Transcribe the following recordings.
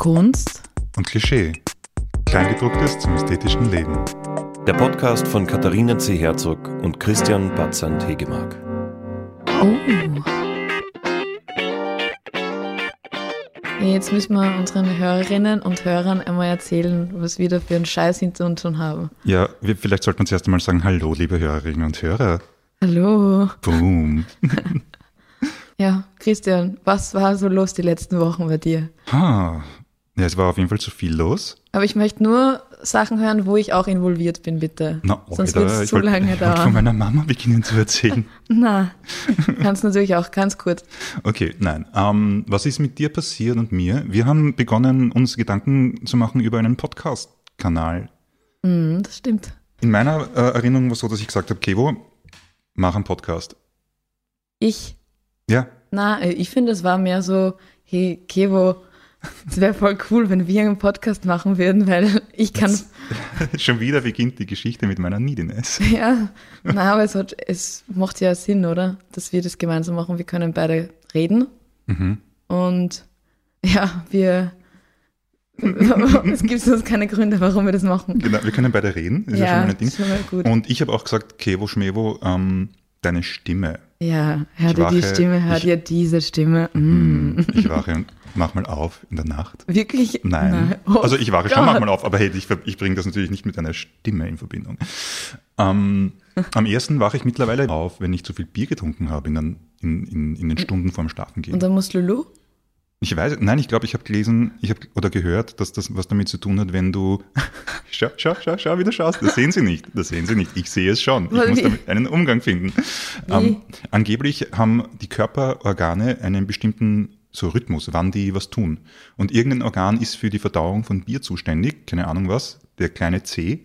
Kunst und Klischee. Kleingedrucktes zum ästhetischen Leben. Der Podcast von Katharina C. Herzog und Christian Batzand Hegemark. Oh. Jetzt müssen wir unseren Hörerinnen und Hörern einmal erzählen, was wir da für einen Scheiß hinter uns schon haben. Ja, wir, vielleicht sollten wir zuerst einmal sagen, hallo, liebe Hörerinnen und Hörer. Hallo. Boom. Ja, Christian, was war so los die letzten Wochen bei dir? Ha. Ja, es war auf jeden Fall zu viel los. Aber ich möchte nur Sachen hören, wo ich auch involviert bin, bitte. Na, Sonst Alter, wird es ich zu wollt- lange Ich wollte von dauern. meiner Mama beginnen zu erzählen. Na, kannst natürlich auch ganz kurz. Okay, nein. Ähm, was ist mit dir passiert und mir? Wir haben begonnen, uns Gedanken zu machen über einen Podcast-Kanal. Hm, das stimmt. In meiner äh, Erinnerung war es so, dass ich gesagt habe, Kevo, mach einen Podcast. Ich, Ja, na, äh, ich finde, es war mehr so, hey, Kevo, es wäre voll cool, wenn wir einen Podcast machen würden, weil ich kann, schon wieder beginnt die Geschichte mit meiner Neediness. ja, na, aber es, hat, es macht ja Sinn, oder? Dass wir das gemeinsam machen. Wir können beide reden Mhm. und ja, wir, es gibt sonst keine Gründe, warum wir das machen. Genau, wir können beide reden, das ist ja, schon mal ein Ding. schon mal gut. Und ich habe auch gesagt, Kevo Schmevo, ähm, deine Stimme. Ja, hör Ich dir die Stimme, hör ich- dir diese Stimme. Mm. Ich wache und mach mal auf in der Nacht. Wirklich? Nein. Oh also ich wache Gott. schon manchmal auf, aber hey, ich, ich bringe das natürlich nicht mit einer Stimme in Verbindung. Ähm, am ersten wache ich mittlerweile auf, wenn ich zu viel Bier getrunken habe in den, in, in, in den Stunden vorm Schlafen gehen. Und dann muss Lulu? Ich weiß, nein, ich glaube, ich habe gelesen, ich habe oder gehört, dass das was damit zu tun hat, wenn du schau, schau, schau, schau, wie du schaust. Das sehen sie nicht. Das sehen sie nicht. Ich sehe es schon. Ich muss damit einen Umgang finden. Ähm, angeblich haben die Körperorgane einen bestimmten so Rhythmus, wann die was tun. Und irgendein Organ ist für die Verdauung von Bier zuständig, keine Ahnung was, der kleine C.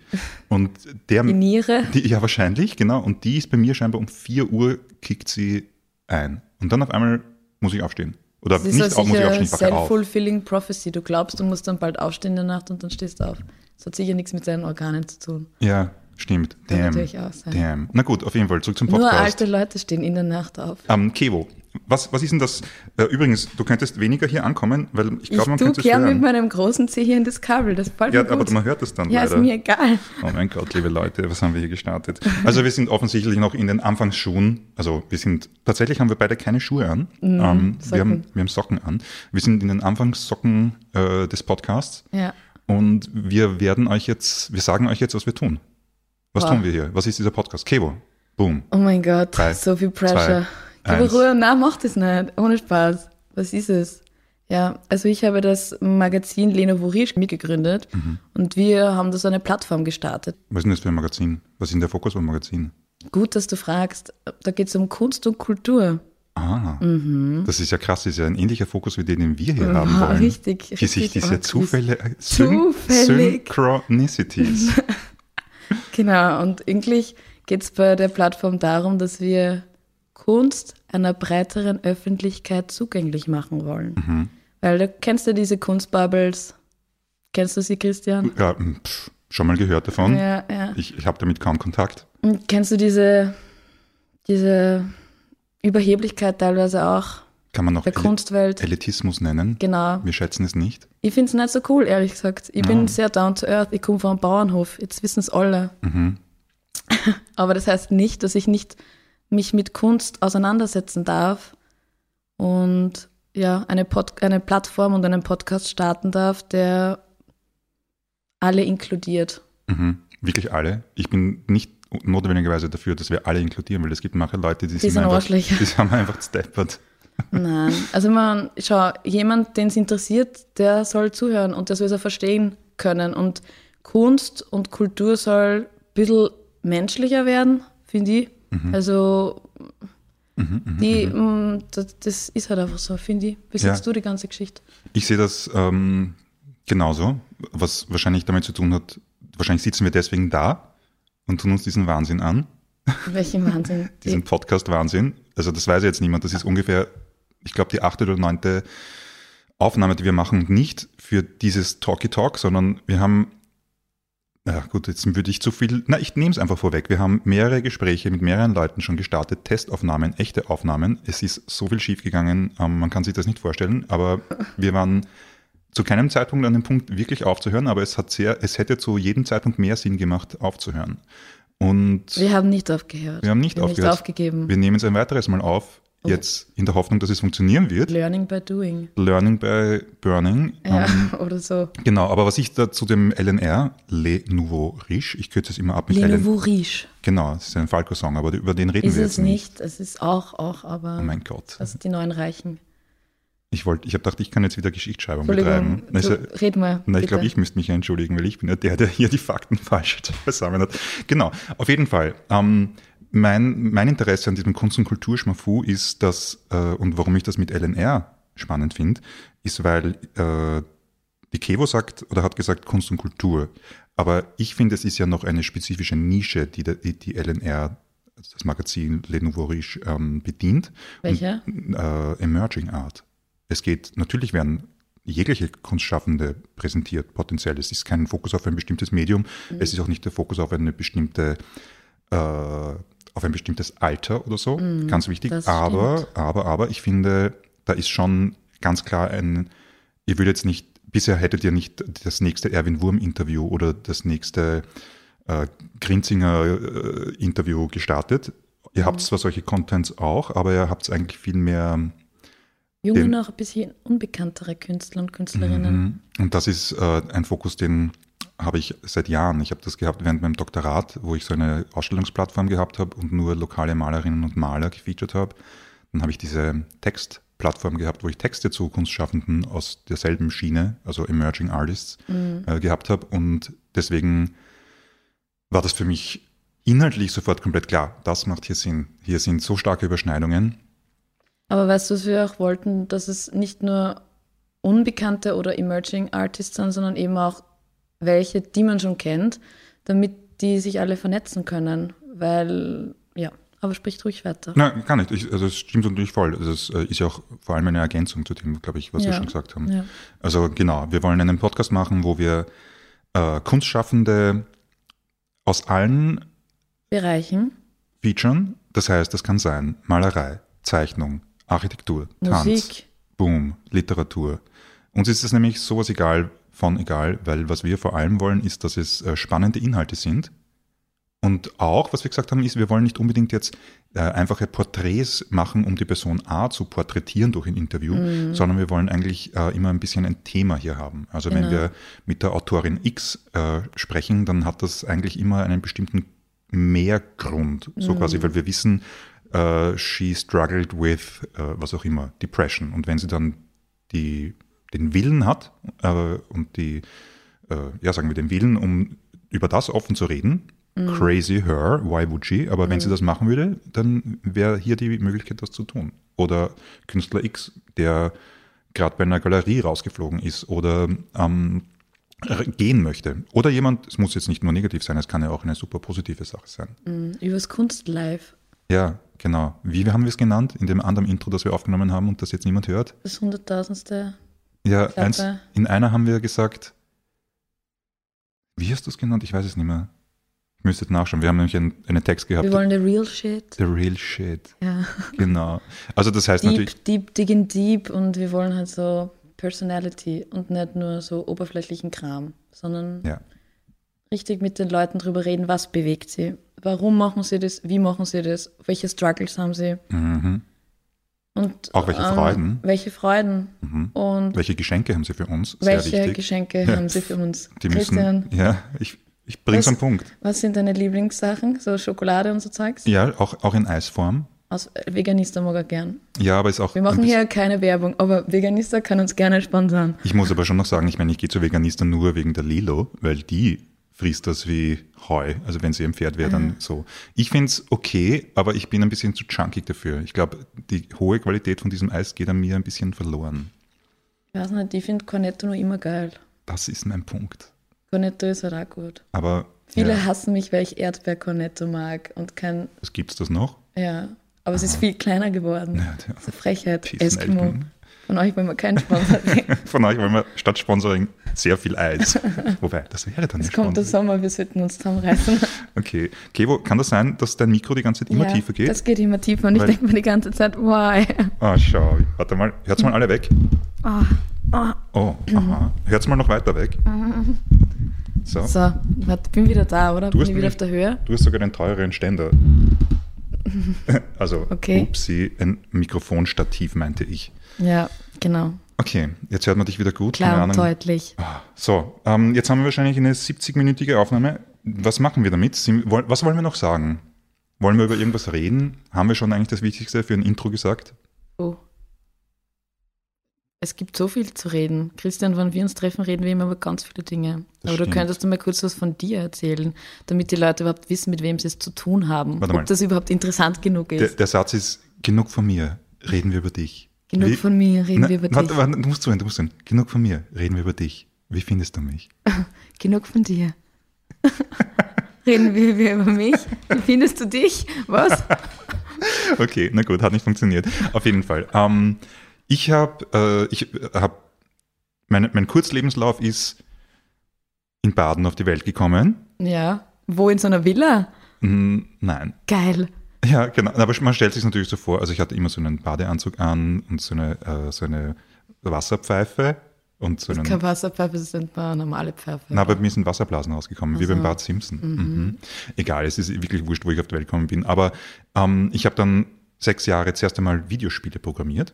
Und der Die Niere? die, ja, wahrscheinlich, genau. Und die ist bei mir scheinbar um 4 Uhr kickt sie ein. Und dann auf einmal muss ich aufstehen. Oder Das ist nicht auf, muss ich aufstehen, ich auf. self-fulfilling prophecy. Du glaubst, du musst dann bald aufstehen in der Nacht und dann stehst du auf. Das hat sicher nichts mit deinen Organen zu tun. Ja, stimmt. Kann Damn. natürlich auch sein. Damn. Na gut, auf jeden Fall, zurück zum Nur Podcast. alte Leute stehen in der Nacht auf. Ähm, Kevo, was, was ist denn das? Äh, übrigens, du könntest weniger hier ankommen, weil ich Ich glaube, man könnte es gern mit hören. meinem großen Zeh hier in das Kabel. Das fällt Ja, mir aber man hört es dann ja, leider. ist mir egal. Oh mein Gott, liebe Leute, was haben wir hier gestartet? Also wir sind offensichtlich noch in den Anfangsschuhen. Also wir sind, tatsächlich haben wir beide keine Schuhe an. ähm, wir, Mhm, haben, wir haben Socken an. Wir sind in den Anfangssocken äh, des Podcasts. Ja. Und wir werden euch jetzt, wir sagen euch jetzt, was wir tun. Was Wow. tun wir hier? Was ist dieser Podcast? Kevo. Boom. Oh mein Gott, Drei, so viel Pressure. zwei, Aber. Ruhe, nein, mach das nicht. Ohne Spaß. Was ist es? Ja, also ich habe das Magazin Leno Vorisch mitgegründet Mhm. und wir haben da so eine Plattform gestartet. Was ist denn das für ein Magazin? Was ist denn der Fokus beim Magazin? Gut, dass du fragst. Da geht es um Kunst und Kultur. Ah, das ist ja krass, das ist ja ein ähnlicher Fokus wie den, den wir hier haben Mhm. Ah, wollen. richtig, Wie sich richtig diese. Zufälle, äh, Syn Zufällig. Synchronicities. Genau, und eigentlich geht es bei der Plattform darum, dass wir Kunst einer breiteren Öffentlichkeit zugänglich machen wollen. Mhm. Weil du kennst ja diese Kunstbubbles. Kennst du sie, Christian? ja, m, pff, schon mal gehört davon. Ja, ja. Ich, ich habe damit kaum Kontakt. Und kennst du diese, diese Überheblichkeit teilweise auch Kann man noch der Kunstwelt? Elitismus nennen. Genau. Wir schätzen es nicht. Ich finde es nicht so cool, ehrlich gesagt. Ich Ja. bin sehr down to earth. Ich komme vom Bauernhof. Jetzt wissen es alle. Mhm. Aber das heißt nicht, dass ich nicht mich mit Kunst auseinandersetzen darf und ja, eine, Pod eine Plattform und einen Podcast starten darf, der alle inkludiert. Mhm. Wirklich alle. Ich bin nicht notwendigerweise dafür, dass wir alle inkludieren, weil es gibt manche Leute, die, Die sind einfach, Arschlöcher. die haben einfach steppert. Nein, also man, schau, jemand, den es interessiert, der soll zuhören und der soll es auch verstehen können. Und Kunst und Kultur soll ein bisschen menschlicher werden, finde ich. Also, die, mm, das, das ist halt einfach so, finde ich. Wie Ja. siehst du die ganze Geschichte? Ich sehe das ähm, genauso, was wahrscheinlich damit zu tun hat, wahrscheinlich sitzen wir deswegen da und tun uns diesen Wahnsinn an, Welchen Wahnsinn. diesen Podcast-Wahnsinn. Also das weiß jetzt niemand, das ist ungefähr, ich glaube, die achte oder neunte Aufnahme, die wir machen, nicht für dieses Talky Talk, sondern wir haben, ja gut, jetzt würde ich zu viel, na, ich nehme es einfach vorweg. Wir haben mehrere Gespräche mit mehreren Leuten schon gestartet, Testaufnahmen, echte Aufnahmen. Es ist so viel schiefgegangen, ähm, man kann sich das nicht vorstellen, aber wir waren zu keinem Zeitpunkt an dem Punkt wirklich aufzuhören, aber es hat sehr, es hätte zu jedem Zeitpunkt mehr Sinn gemacht, aufzuhören. Und Wir haben nicht aufgehört. wir haben nicht Wir haben aufgehört. Nicht aufgegeben. Wir nehmen es ein weiteres Mal auf, jetzt in der Hoffnung, dass es funktionieren wird. Learning by doing. Learning by Burning. Ja, Ähm, oder so. genau, aber was ich da zu dem LNR, Le Nouveau Riche, ich kürze es immer ab mit Le. Nouveau Riche. Genau, es ist ein Falco-Song, aber über den reden Ist wir es jetzt nicht. nicht. Es ist auch, auch, aber Oh mein Gott. das sind die neuen Reichen. Ich wollte, ich habe gedacht, ich kann jetzt wieder Geschichtsschreibung betreiben. Na, ist du, ja- red mal. Na, ich glaube, ich müsste mich ja entschuldigen, weil ich bin ja der, der hier die Fakten falsch beisammen hat. Genau, auf jeden Fall. Ähm, mein, mein Interesse an diesem Kunst- und Kulturschmafu ist, dass, äh, und warum ich das mit LNR spannend finde, ist, weil äh, die Kevo sagt oder hat gesagt Kunst und Kultur. Aber ich finde, es ist ja noch eine spezifische Nische, die die, die LNR, also das Magazin Le Nouveau Riche, ähm, bedient. Welche? Äh, Emerging Art. Es geht, natürlich werden jegliche Kunstschaffende präsentiert, potenziell. Es ist kein Fokus auf ein bestimmtes Medium. Mhm. Es ist auch nicht der Fokus auf eine bestimmte, äh, auf ein bestimmtes Alter oder so. Ganz wichtig. Mhm. Aber, aber, aber, ich finde, da ist schon ganz klar ein, ihr würdet jetzt nicht, bisher hättet ihr nicht das nächste Erwin Wurm-Interview oder das nächste äh, Grinzinger-Interview gestartet. Ihr habt zwar solche Contents auch, aber ihr habt eigentlich viel mehr Junge, noch ein bisschen unbekanntere Künstler und Künstlerinnen. Mhm. Und das ist äh, ein Fokus, den habe ich seit Jahren. Ich habe das gehabt während meinem Doktorat, wo ich so eine Ausstellungsplattform gehabt habe und nur lokale Malerinnen und Maler gefeatured habe. Dann habe ich diese Textplattform gehabt, wo ich Texte zu Kunstschaffenden aus derselben Schiene, also Emerging Artists, äh, gehabt habe. Und deswegen war das für mich inhaltlich sofort komplett klar. Das macht hier Sinn. Hier sind so starke Überschneidungen. Aber weißt du, was wir auch wollten, dass es nicht nur unbekannte oder Emerging Artists sind, sondern eben auch welche, die man schon kennt, damit die sich alle vernetzen können. Weil, ja, aber sprich ruhig weiter. Nein, gar nicht. Ich, also es stimmt natürlich voll. Also es äh, ist ja auch vor allem eine Ergänzung zu dem, glaube ich, was wir Ja. schon gesagt haben. Ja. Also genau, wir wollen einen Podcast machen, wo wir äh, Kunstschaffende aus allen Bereichen, featuren. Das heißt, das kann sein Malerei, Zeichnung, Architektur, Tanz, Musik, Boom, Literatur. Uns ist es nämlich sowas egal von egal, weil was wir vor allem wollen, ist, dass es äh, spannende Inhalte sind. Und auch, was wir gesagt haben, ist, wir wollen nicht unbedingt jetzt äh, einfache Porträts machen, um die Person A zu porträtieren durch ein Interview, sondern wir wollen eigentlich äh, immer ein bisschen ein Thema hier haben. Also wenn Genau. wir mit der Autorin X äh, sprechen, dann hat das eigentlich immer einen bestimmten Mehrgrund, so quasi, weil wir wissen, äh, she struggled with, äh, was auch immer, Depression. Und wenn sie dann die, den Willen hat äh, und die, äh, ja, sagen wir den Willen, um über das offen zu reden, crazy her, why would she? Aber wenn sie das machen würde, dann wäre hier die Möglichkeit, das zu tun. Oder Künstler X, der gerade bei einer Galerie rausgeflogen ist oder ähm, gehen möchte. Oder jemand, es muss jetzt nicht nur negativ sein, es kann ja auch eine super positive Sache sein. mhm, übers Kunst live. Ja, genau. Wie haben wir es genannt? In dem anderen Intro, das wir aufgenommen haben und das jetzt niemand hört? Das hunderttausendste. Ja, eins, in einer haben wir gesagt, wie hast du es genannt? Ich weiß es nicht mehr. Ich müsste nachschauen. Wir haben nämlich einen, einen Text gehabt. Wir wollen the real shit. The real shit. Ja. Genau. Also das heißt natürlich, Deep, deep, digging deep und wir wollen halt so Personality und nicht nur so oberflächlichen Kram, sondern ja. richtig mit den Leuten drüber reden, was bewegt sie, warum machen sie das, wie machen sie das, welche Struggles haben sie Mhm. Und Auch welche ähm, Freuden. Welche Freuden Mhm. und Welche Geschenke haben sie für uns? Sehr welche wichtig. Geschenke Ja. haben sie für uns. Die Christian, müssen, ja, ich, ich bring's Was- am Punkt. was sind deine Lieblingssachen? So Schokolade und so Zeugs? Ja, auch, auch in Eisform. Aus Veganista mag er gern. Ja, aber ist auch. Wir machen hier keine Werbung, aber Veganista kann uns gerne sponsern. Ich muss aber schon noch sagen, ich meine, ich gehe zu Veganisten nur wegen der Lilo, weil die frisst das wie Heu. Also wenn sie ein Pferd wäre, dann so. Ich finde es okay, aber ich bin ein bisschen zu chunkig dafür. Ich glaube, die hohe Qualität von diesem Eis geht an mir ein bisschen verloren. Ich weiß nicht, ich finde Cornetto nur immer geil. Das ist mein Punkt. Cornetto ist halt auch gut. Aber Viele ja, hassen mich, weil ich Erdbeer-Cornetto mag und kein, was gibt's das noch? ja. Aber es ist viel kleiner geworden. Ja, Das ist eine Frechheit. Eskimo. Von euch wollen wir keinen Sponsor kriegen. Von euch wollen wir statt Sponsoring sehr viel Eis. Wobei, das wäre dann Es nicht kommt der Sponsoring. Sommer, wir sollten uns zusammenreißen. Okay. Kevo, kann das sein, dass dein Mikro die ganze Zeit immer ja, tiefer geht? Das geht immer tiefer und ich Weil- denke mir die ganze Zeit, why? Ah, schau. Warte mal, hört's mal alle weg. Ah, Oh, aha. Hört's mal noch weiter weg. So. So, warte, bin wieder da, oder? Du bin ich wieder auf der Höhe? Du hast sogar den teureren Ständer. also, Okay. upsie, ein Mikrofonstativ meinte ich. Ja, genau. Okay, jetzt hört man dich wieder gut. Klar und deutlich. So, ähm, jetzt haben wir wahrscheinlich eine 70-minütige Aufnahme. Was machen wir damit? Was wollen wir noch sagen? Wollen wir über irgendwas reden? Haben wir schon eigentlich das Wichtigste für ein Intro gesagt? Oh. Es gibt so viel zu reden. Christian, wenn wir uns treffen, reden wir immer über ganz viele Dinge. Das Aber du stimmt. könntest du mal kurz was von dir erzählen, damit die Leute überhaupt wissen, mit wem sie es zu tun haben. Warte mal. Ob das überhaupt interessant genug Der, ist. der Satz ist, genug von mir, reden wir über dich. Genug Wie- von mir, reden Na, wir über warte, dich. Warte, du musst zuhören, du musst zuhören. Genug von mir, reden wir über dich. Wie findest du mich? Genug von dir. reden wir, wir über mich. Wie findest du dich? Was? Okay, na gut, hat nicht funktioniert. Auf jeden Fall. Ähm, ich habe, äh, ich habe, mein, mein Kurzlebenslauf ist in Baden auf die Welt gekommen. Ja. Wo in so einer Villa? Hm, nein. Geil. Ja, genau. Aber man stellt sich natürlich so vor, also ich hatte immer so einen Badeanzug an und so eine, äh, so eine Wasserpfeife und so einen. Keine Wasserpfeife, das sind mal normale Pfeife. Na, bei mir sind Wasserblasen rausgekommen, wie Ach so. beim Bart Simpson. Mhm. Egal, es ist wirklich wurscht, wo ich auf die Welt gekommen bin. Aber ähm, ich habe dann sechs Jahre zuerst einmal Videospiele programmiert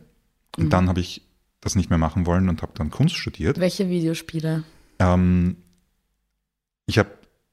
und dann habe ich das nicht mehr machen wollen und habe dann Kunst studiert. Welche Videospiele? Ähm, ich habe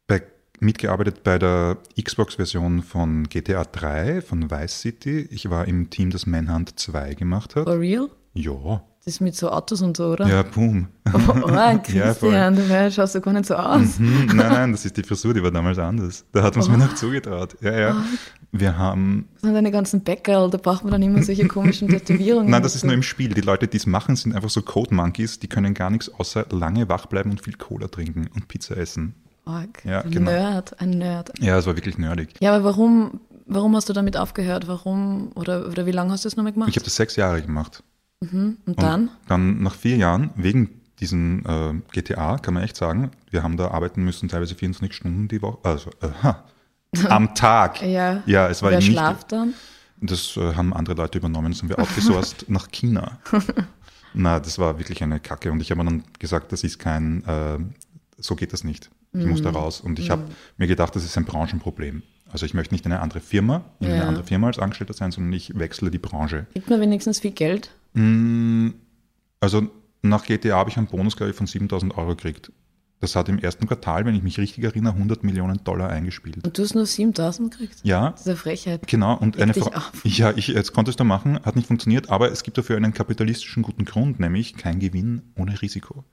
bei, mitgearbeitet bei der Xbox-Version von GTA 3 von Vice City. Ich war im Team, das Manhunt 2 gemacht hat. For real? Ja, Das ist mit so Autos und so, oder? ja, boom. Oh, oh Ja, voll. Christian, du wär- schaust so gar nicht so aus. Mhm, nein, nein, das ist die Frisur, die war damals anders. Da hat uns mir noch zugetraut. Ja, ja. Wir haben. Das sind deine ganzen Bäckerl, da braucht man dann immer solche komischen Tätowierungen. Nein, das ist nur im Spiel. Die Leute, die es machen, sind einfach so Code Monkeys, die können gar nichts außer lange wach bleiben und viel Cola trinken und Pizza essen. Arg. Ja, ein genau. Nerd, ein Nerd. Ja, es war wirklich nerdig. Ja, aber warum, warum hast du damit aufgehört? Warum, oder, oder wie lange hast du das nochmal gemacht? Ich habe das sechs Jahre gemacht. und Und dann? Dann nach vier Jahren, wegen diesen äh, GTA, kann man echt sagen, wir haben da arbeiten müssen, teilweise 24 Stunden die Woche. Also, aha, am Tag. Ja. Ja, es war Wer nicht. schlaft dann? Das äh, haben andere Leute übernommen, das haben wir outgesourced nach China. Na, das war wirklich eine Kacke. Und ich habe mir dann gesagt, das ist kein, äh, so geht das nicht. Ich muss Mhm. da raus. Und ich habe mir gedacht, das ist ein Branchenproblem. Also ich möchte nicht in eine andere Firma, in eine Ja. andere Firma als Angestellter sein, sondern ich wechsle die Branche. Gibt man wenigstens viel Geld? Mm, Also nach GTA habe ich einen Bonus, glaube ich, von 7000 Euro gekriegt. Das hat im ersten Quartal, wenn ich mich richtig erinnere, 100 Millionen Dollar eingespielt. Und du hast nur 7000 gekriegt? Ja, Das ist eine Frechheit. Genau, und Reg eine Frau. Ja, ich, jetzt konntest du machen, hat nicht funktioniert, aber es gibt dafür einen kapitalistischen guten Grund, nämlich kein Gewinn ohne Risiko.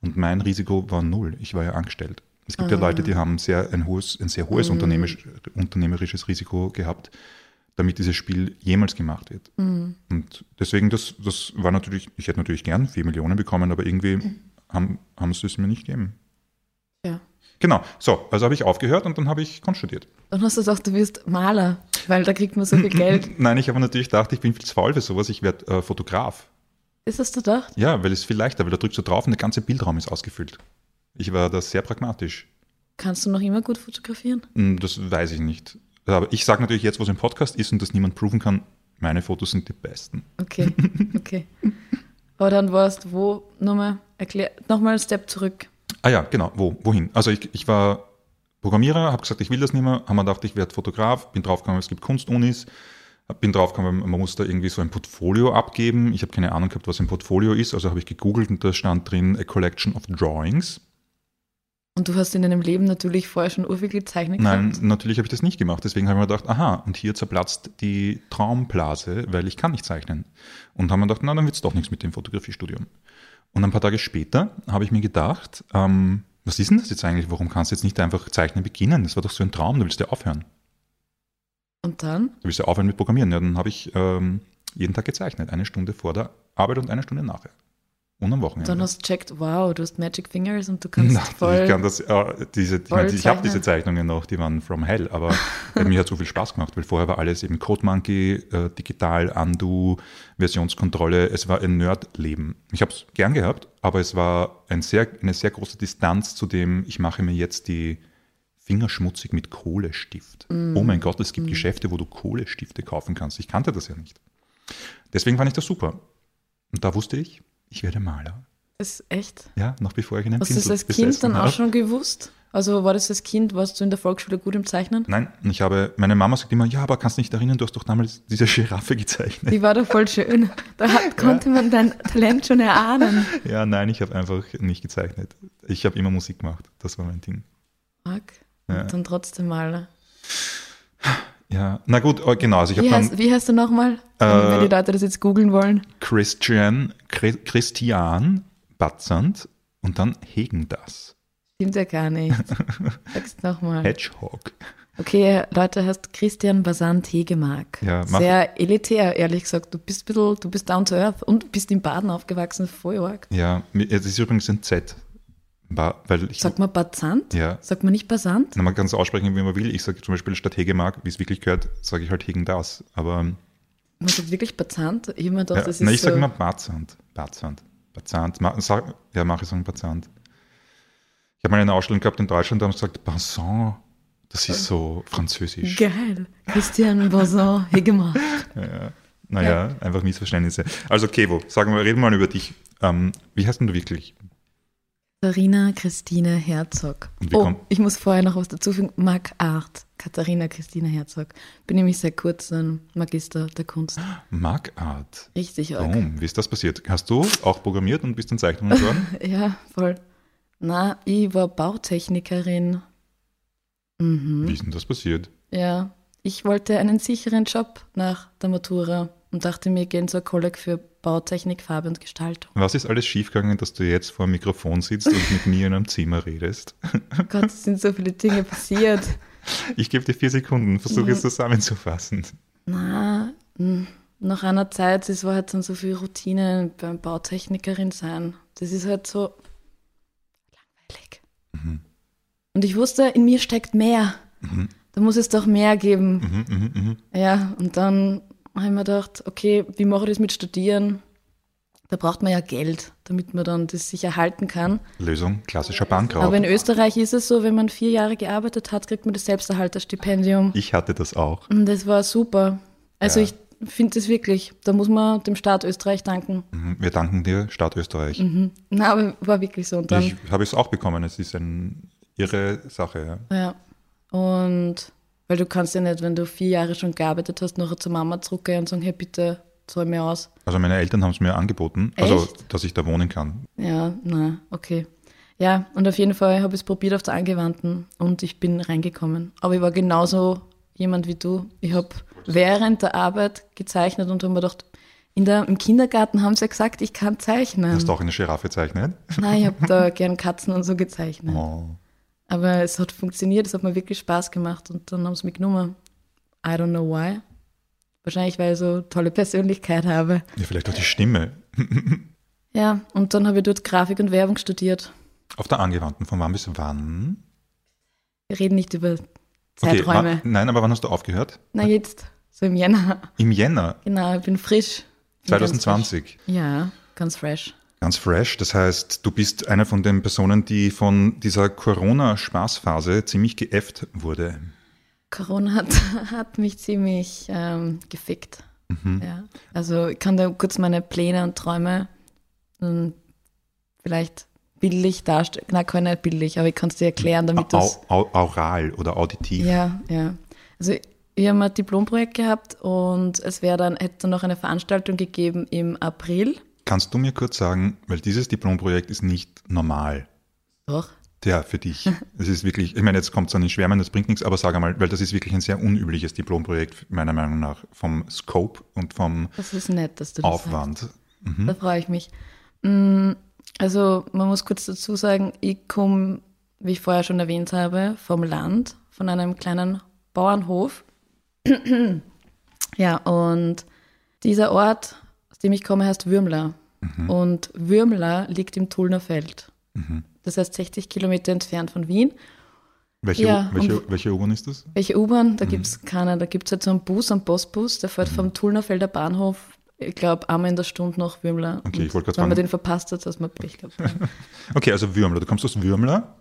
Und mein Risiko war null. Ich war ja angestellt. Es gibt ja Leute, die haben sehr, ein, hohes, ein sehr hohes unternehmerisch, unternehmerisches Risiko gehabt, damit dieses Spiel jemals gemacht wird. Und deswegen, das, das war natürlich, ich hätte natürlich gern 4 Millionen bekommen, aber irgendwie haben, haben sie es mir nicht gegeben. Ja. Genau, so, also habe ich aufgehört und dann habe ich Kunst studiert. Dann hast du gesagt, du wirst Maler, weil da kriegt man so viel Geld. Nein, ich habe natürlich gedacht, ich bin viel zu faul für sowas, ich werde äh, Fotograf. Ist das gedacht? Ja, weil es viel leichter, weil da drückst du drauf und der ganze Bildraum ist ausgefüllt. Ich war da sehr pragmatisch. Kannst du noch immer gut fotografieren? Hm, Das weiß ich nicht. Aber ich sage natürlich jetzt, was im Podcast ist und das niemand proven kann, meine Fotos sind die besten. Okay, okay. Aber dann warst du wo, nochmal, erklär, nochmal einen Step zurück. Ah ja, genau, wo, wohin? Also ich, ich war Programmierer, habe gesagt, ich will das nicht mehr, haben mir gedacht, ich werde Fotograf, bin draufgekommen, es gibt Kunstunis, bin draufgekommen, man muss da irgendwie so ein Portfolio abgeben. Ich habe keine Ahnung gehabt, was ein Portfolio ist, also habe ich gegoogelt und da stand drin A Collection of Drawings. Und du hast in deinem Leben natürlich vorher schon urviel gezeichnet Nein, gehabt. natürlich habe ich das nicht gemacht. Deswegen habe ich mir gedacht, aha, und hier zerplatzt die Traumblase, weil ich kann nicht zeichnen. Und haben mir gedacht, na, dann wird es doch nichts mit dem Fotografiestudium. Und ein paar Tage später habe ich mir gedacht, ähm, was ist denn das jetzt eigentlich? Warum kannst du jetzt nicht einfach zeichnen beginnen? Das war doch so ein Traum, du willst ja aufhören. Und dann? Du willst ja aufhören mit Programmieren. Ja, dann habe ich ähm, jeden Tag gezeichnet. Eine Stunde vor der Arbeit und eine Stunde nachher. Und am Wochenende. Dann hast du gecheckt, wow, du hast Magic Fingers und du kannst Na, voll. ich kann das, äh, diese, ich, meine, ich habe diese Zeichnungen noch, die waren from hell, aber mir hat so viel Spaß gemacht, weil vorher war alles eben Code Monkey, äh, digital, Undo, Versionskontrolle, es war ein Nerdleben. Ich habe es gern gehabt, aber es war ein sehr, eine sehr große Distanz zu dem, ich mache mir jetzt die Finger schmutzig mit Kohlestift. Mm. Oh mein Gott, es gibt Geschäfte, wo du Kohlestifte kaufen kannst. Ich kannte das ja nicht. Deswegen fand ich das super. Und da wusste ich, ich werde Maler. Das ist echt. Ja, noch bevor ich einen Hast du das Pinsel als Kind dann auch schon gewusst? Also war das als Kind, warst du in der Volksschule gut im Zeichnen? Nein, ich habe, meine Mama sagt immer, ja, aber kannst du nicht erinnern, du hast doch damals diese Giraffe gezeichnet. Die war doch voll schön. Da hat, konnte man dein Talent schon erahnen. Ja, nein, ich habe einfach nicht gezeichnet. Ich habe immer Musik gemacht. Das war mein Ding. Fuck. Ja. Und dann trotzdem mal. Ja, na gut, oh, genau. Also ich habe Wie dann heißt, wie heißt du nochmal? Äh, Wenn die Leute das jetzt googeln wollen. Christian, Chri- Christian Batzand und dann Hegen das. Stimmt ja gar nicht. Sag's nochmal. Hedgehog. Okay, Leute, heißt Christian Basant Hegemark. Ja, Sehr elitär, ehrlich gesagt. Du bist ein bisschen, du bist down to earth und bist in Baden aufgewachsen, voll arg. Ja, es ist übrigens ein Z. Ba- Weil ich, Sagt man Basant? ja, Sagt man nicht Basant? na, man kann es aussprechen, wie man will. Ich sage zum Beispiel statt Hegemark, wie es wirklich gehört, sage ich halt Hegen das. Aber Man sagt wirklich Basant? Ich mir gedacht, ja, das ist na, ich so. sage immer Batzand. Batzand. Batzand. Ma, sag, ja, mache ich sagen Batzand. Ich habe mal eine Ausstellung gehabt in Deutschland, da haben sie gesagt, Bassin, das ist so französisch. Geil. Christian Basant Hegemark. Naja, einfach Missverständnisse. Also Kevo, sagen wir, reden wir mal über dich. Ähm, wie heißt denn du wirklich? Katharina Christine Herzog. Oh, ich muss vorher noch was dazu fügen. Mag Art. Katharina Christine Herzog. Bin nämlich seit kurzem Magister der Kunst. Magart. Richtig arg. Warum? Wie ist das passiert? Hast du auch programmiert und bist in Zeichnungen geworden? Ja, voll. Na, ich war Bautechnikerin. Mhm. Wie ist denn das passiert? Ja, ich wollte einen sicheren Job nach der Matura und dachte mir, gehen so ein Kolleg für Bautechnik, Farbe und Gestaltung. Was ist alles schiefgegangen, dass du jetzt vor dem Mikrofon sitzt und mit mir in einem Zimmer redest? Oh Gott, es sind so viele Dinge passiert. Ich gebe dir vier Sekunden, versuche es zusammenzufassen. Na, mh, nach einer Zeit, es war halt dann so viel Routine beim Bautechnikerin sein. Das ist halt so langweilig. Mhm. Und ich wusste, in mir steckt mehr. Mhm. Da muss es doch mehr geben. Mhm, mhm, mhm. Ja, und dann habe ich mir gedacht, okay, wie mache ich das mit Studieren? Da braucht man ja Geld, damit man dann das sich erhalten kann. Lösung, klassischer Bankraub. Aber in Österreich ist es so, wenn man vier Jahre gearbeitet hat, kriegt man das Selbsterhalterstipendium. ich hatte das auch. Und das war super. Also Ja. ich finde das wirklich, da muss man dem Staat Österreich danken. Mhm. Wir danken dir, Staat Österreich. Mhm. Na, aber war wirklich so. Und dann, Ich habe es auch bekommen. Es ist eine irre Sache. Ja. ja. Und weil du kannst ja nicht, wenn du vier Jahre schon gearbeitet hast, nachher zur Mama zurückgehen und sagen, hey, bitte zahl mir aus. Also meine Eltern haben es mir angeboten, also Echt? dass ich da wohnen kann. Ja, na, okay. Ja, und auf jeden Fall habe ich es probiert auf der Angewandten und ich bin reingekommen. Aber ich war genauso jemand wie du. Ich habe während der Arbeit gezeichnet und habe mir gedacht, in der, im Kindergarten haben sie ja gesagt, ich kann zeichnen. Hast du auch eine Giraffe gezeichnet? Nein, ich habe da gern Katzen und so gezeichnet. Oh. Aber es hat funktioniert, es hat mir wirklich Spaß gemacht und dann haben sie mich genommen. I don't know why. Wahrscheinlich, weil ich so tolle Persönlichkeit habe. Ja, vielleicht auch die Stimme. Ja, und dann habe ich dort Grafik und Werbung studiert. Auf der Angewandten, von wann bis wann? Wir reden nicht über Okay, Zeiträume. wann, nein, aber wann hast du aufgehört? Na jetzt, so im Jänner. Im Jänner Genau, ich bin frisch. Bin ganz 2020. frisch. Ja, ganz fresh. Ganz fresh. Das heißt, du bist eine von den Personen, die von dieser Corona-Spaßphase ziemlich geäfft wurde. Corona hat, hat mich ziemlich ähm, gefickt. Mhm. Ja. Also ich kann da kurz meine Pläne und Träume ähm, vielleicht bildlich darstellen. Na, kann ich nicht bildlich, aber ich kann es dir erklären, damit du aural oder auditiv. Ja, ja. Also ich habe ein Diplomprojekt gehabt und es wäre dann, hätte dann noch eine Veranstaltung gegeben im April. Kannst du mir kurz sagen, weil dieses Diplomprojekt ist nicht normal. Doch. Ja, für dich. Es ist wirklich, ich meine, jetzt kommt es an den Schwärmen, das bringt nichts, aber sag einmal, weil das ist wirklich ein sehr unübliches Diplomprojekt, meiner Meinung nach, vom Scope und vom Das ist nett, dass du das sagst. Aufwand. Da freue ich mich. Mm, Also man muss kurz dazu sagen, ich komme, wie ich vorher schon erwähnt habe, vom Land, von einem kleinen Bauernhof. ja, und dieser Ort, aus dem ich komme, heißt Würmler. Und Würmler liegt im Tullner Feld. Das heißt 60 Kilometer entfernt von Wien. Welche, Ja, welche, welche U-Bahn ist das? Welche U-Bahn? Mhm. Da gibt es keine. Da gibt es halt so einen Bus, einen Postbus, der fährt vom Tullnerfelder Bahnhof, ich glaube, einmal in der Stunde nach Würmler. Okay, ich wollte grad Wenn man den verpasst hat, dass man Pech gehabt. Okay, also Würmler. Du kommst aus Würmler.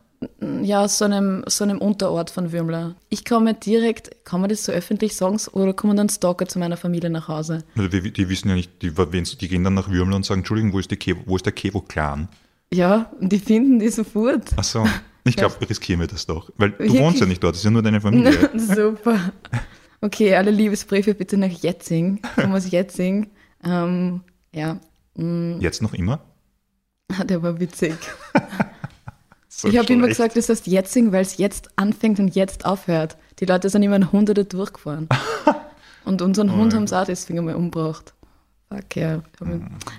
Ja, aus so einem, so einem Unterort von Würmler. Ich komme direkt, kann man das so öffentlich sagen, oder kommen dann Stalker zu meiner Familie nach Hause? Also die, die wissen ja nicht, die, die gehen dann nach Würmler und sagen, Entschuldigung, wo ist, die Kevo, wo ist der Kevo-Clan? Ja, und die finden die sofort. Ach so. Ich glaube, riskieren wir das doch. Weil du Wirklich? wohnst ja nicht dort, das ist ja nur deine Familie. Super. Okay, alle Liebesbriefe bitte nach Jetzing. Thomas Jetzing. Ähm, ja, mm, Jetzt noch immer? der war witzig. So ich habe immer gesagt, das heißt Jetzing, weil es jetzt anfängt und jetzt aufhört. Die Leute sind immer ein Hunderte durchgefahren. und unseren Hund haben sie auch deswegen einmal umgebracht. Fuck, ja.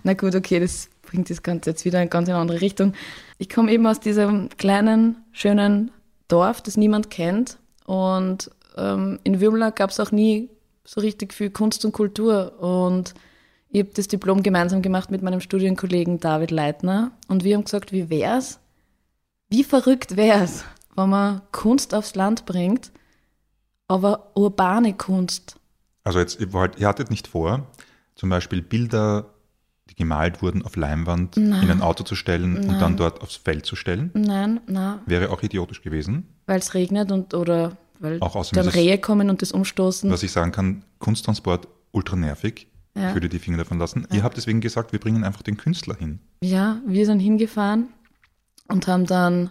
Na gut, okay, das bringt das Ganze jetzt wieder in ganz eine andere Richtung. Ich komme eben aus diesem kleinen, schönen Dorf, das niemand kennt. Und ähm, in Würmler gab es auch nie so richtig viel Kunst und Kultur. Und ich habe das Diplom gemeinsam gemacht mit meinem Studienkollegen David Leitner. Und wir haben gesagt, wie wär's, wie verrückt wäre es, wenn man Kunst aufs Land bringt, aber urbane Kunst. Also jetzt, ihr, wollt, ihr hattet nicht vor, zum Beispiel Bilder, die gemalt wurden, auf Leinwand in ein Auto zu stellen und dann dort aufs Feld zu stellen? Nein, nein, Wäre auch idiotisch gewesen. weil es regnet und oder weil Auch dann Rehe kommen und das umstoßen. Was ich sagen kann, Kunsttransport ultra nervig. Ja. Ich würde die Finger davon lassen. Ihr habt deswegen gesagt, wir bringen einfach den Künstler hin. Ja, wir sind hingefahren und haben dann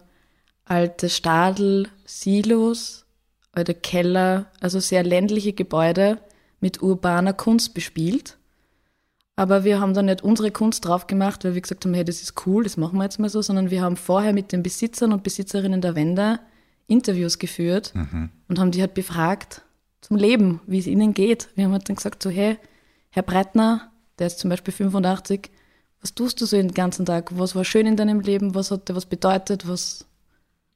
alte Stadel, Silos, alte Keller, also sehr ländliche Gebäude mit urbaner Kunst bespielt. Aber wir haben dann nicht unsere Kunst drauf gemacht, weil wir gesagt haben, hey, das ist cool, das machen wir jetzt mal so, sondern wir haben vorher mit den Besitzern und Besitzerinnen der Wände Interviews geführt und haben die halt befragt zum Leben, wie es ihnen geht. Wir haben halt dann gesagt, so, hey, Herr Breitner, der ist zum Beispiel 85, was tust du so den ganzen Tag? Was war schön in deinem Leben? Was hat dir was bedeutet? Was,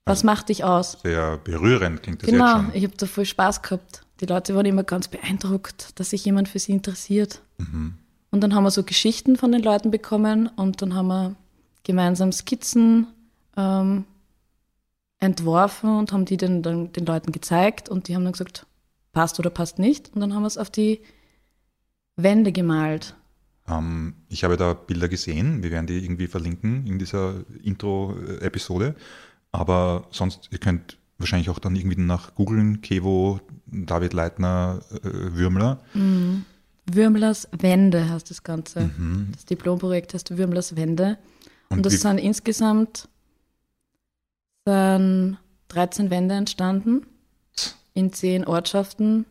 was macht dich aus? Sehr berührend klingt das jetzt Genau, schon. ich habe da voll Spaß gehabt. Die Leute waren immer ganz beeindruckt, dass sich jemand für sie interessiert. Und dann haben wir so Geschichten von den Leuten bekommen und dann haben wir gemeinsam Skizzen ähm, entworfen und haben die den, dann den Leuten gezeigt und die haben dann gesagt, passt oder passt nicht. Und dann haben wir es auf die Wände gemalt. Ähm, ich habe da Bilder gesehen. Wir werden die irgendwie verlinken in dieser Intro-Episode. Aber sonst, ihr könnt wahrscheinlich auch dann irgendwie nach googeln, Kevo, David Leitner, äh, Würmler. Würmlers Wände heißt das Ganze. Das Diplomprojekt heißt Würmlers Wände. Und, Und das sind insgesamt sind 13 Wände entstanden in 10 Ortschaften.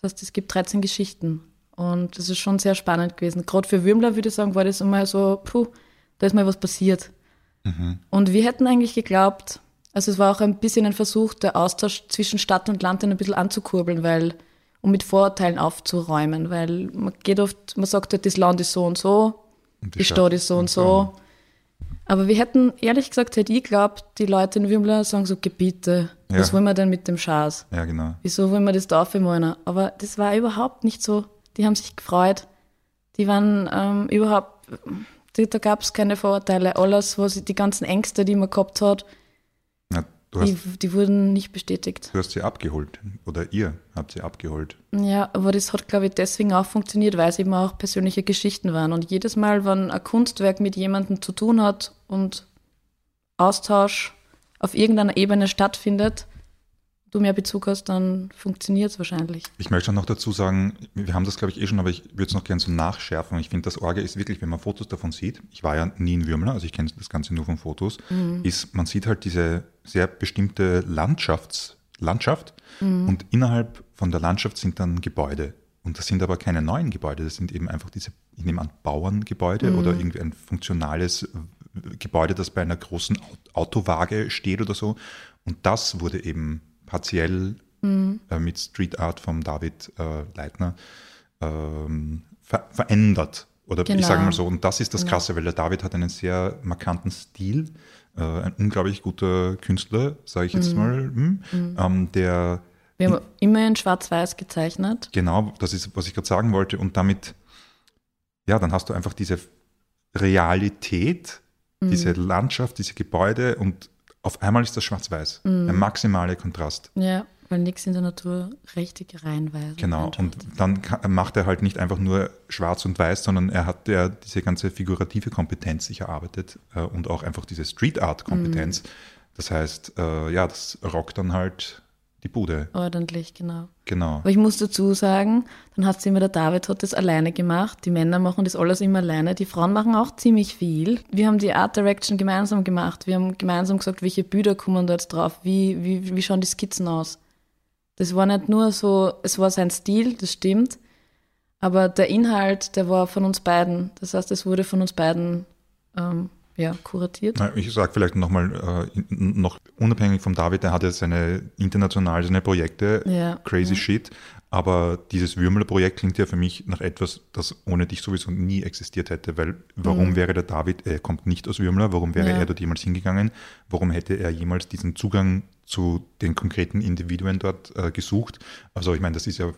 Das heißt, es gibt 13 Geschichten. Und das ist schon sehr spannend gewesen. Gerade für Würmler, würde ich sagen, war das immer so, puh, da ist mal was passiert. Und wir hätten eigentlich geglaubt, also es war auch ein bisschen ein Versuch, der Austausch zwischen Stadt und Land ein bisschen anzukurbeln, weil, um mit Vorurteilen aufzuräumen, weil man geht oft, man sagt halt, das Land ist so und so, Und die Stadt ist so und so. Aber wir hätten, ehrlich gesagt, hätte ich glaubt, die Leute in Würmler sagen so, Gebiete, was Ja. wollen wir denn mit dem Schaß? Ja, genau. Wieso wollen wir das da aufmalen? Aber das war überhaupt nicht so. Die haben sich gefreut. Die waren ähm, überhaupt, die, da gab es keine Vorurteile. Alles, was die ganzen Ängste, die man gehabt hat, du, hast, die, die wurden nicht bestätigt. du hast sie abgeholt. Oder ihr habt sie abgeholt. Ja, aber das hat, glaube ich, deswegen auch funktioniert, weil es eben auch persönliche Geschichten waren. Und jedes Mal, wenn ein Kunstwerk mit jemandem zu tun hat und Austausch auf irgendeiner Ebene stattfindet, du mehr Bezug hast, dann funktioniert es wahrscheinlich. Ich möchte auch noch dazu sagen, wir haben das glaube ich eh schon, aber ich würde es noch gerne so nachschärfen. Ich finde, das Orge ist wirklich, wenn man Fotos davon sieht, ich war ja nie in Würmler, also ich kenne das Ganze nur von Fotos, ist, man sieht halt diese sehr bestimmte Landschafts, Landschaft und innerhalb von der Landschaft sind dann Gebäude. Und das sind aber keine neuen Gebäude, das sind eben einfach diese, ich nehme an, Bauerngebäude oder irgendwie ein funktionales Gebäude, das bei einer großen Au- Autowaage steht oder so. Und das wurde eben partiell äh, mit Street Art vom David äh, Leitner ähm, ver verändert. Oder Genau. ich sage mal so, und das ist das Genau. Krasse, weil der David hat einen sehr markanten Stil, äh, ein unglaublich guter Künstler, sage ich Mhm. jetzt mal, hm, ähm, der Wir haben immer in Schwarz-Weiß gezeichnet. Genau, das ist, was ich gerade sagen wollte. Und damit, ja, dann hast du einfach diese Realität, diese Landschaft, diese Gebäude und auf einmal ist das schwarz-weiß. Der maximale Kontrast. Ja, weil nichts in der Natur richtig reinweist. Genau. Und dann macht er halt nicht einfach nur schwarz und weiß, sondern er hat ja diese ganze figurative Kompetenz sich erarbeitet äh, und auch einfach diese Street Art Kompetenz. Das heißt, äh, ja, das rockt dann halt die Bude. ordentlich, genau. Genau. Aber ich muss dazu sagen, dann hat immer der David hat das alleine gemacht. Die Männer machen das alles immer alleine. Die Frauen machen auch ziemlich viel. Wir haben die Art Direction gemeinsam gemacht. Wir haben gemeinsam gesagt, welche Bilder kommen da jetzt drauf, wie, wie, wie schauen die Skizzen aus. Das war nicht nur so, es war sein Stil, das stimmt. Aber der Inhalt, der war von uns beiden. Das heißt, es wurde von uns beiden ähm, ja, kuratiert. Ich sage vielleicht nochmal, äh, noch unabhängig vom David, der hat ja seine international seine Projekte, Ja, crazy shit, aber dieses Würmler-Projekt klingt ja für mich nach etwas, das ohne dich sowieso nie existiert hätte, weil warum wäre der David, er kommt nicht aus Würmler, warum wäre Mhm. Ja. er dort jemals hingegangen, warum hätte er jemals diesen Zugang zu den konkreten Individuen dort äh, gesucht? Also ich meine, das ist ja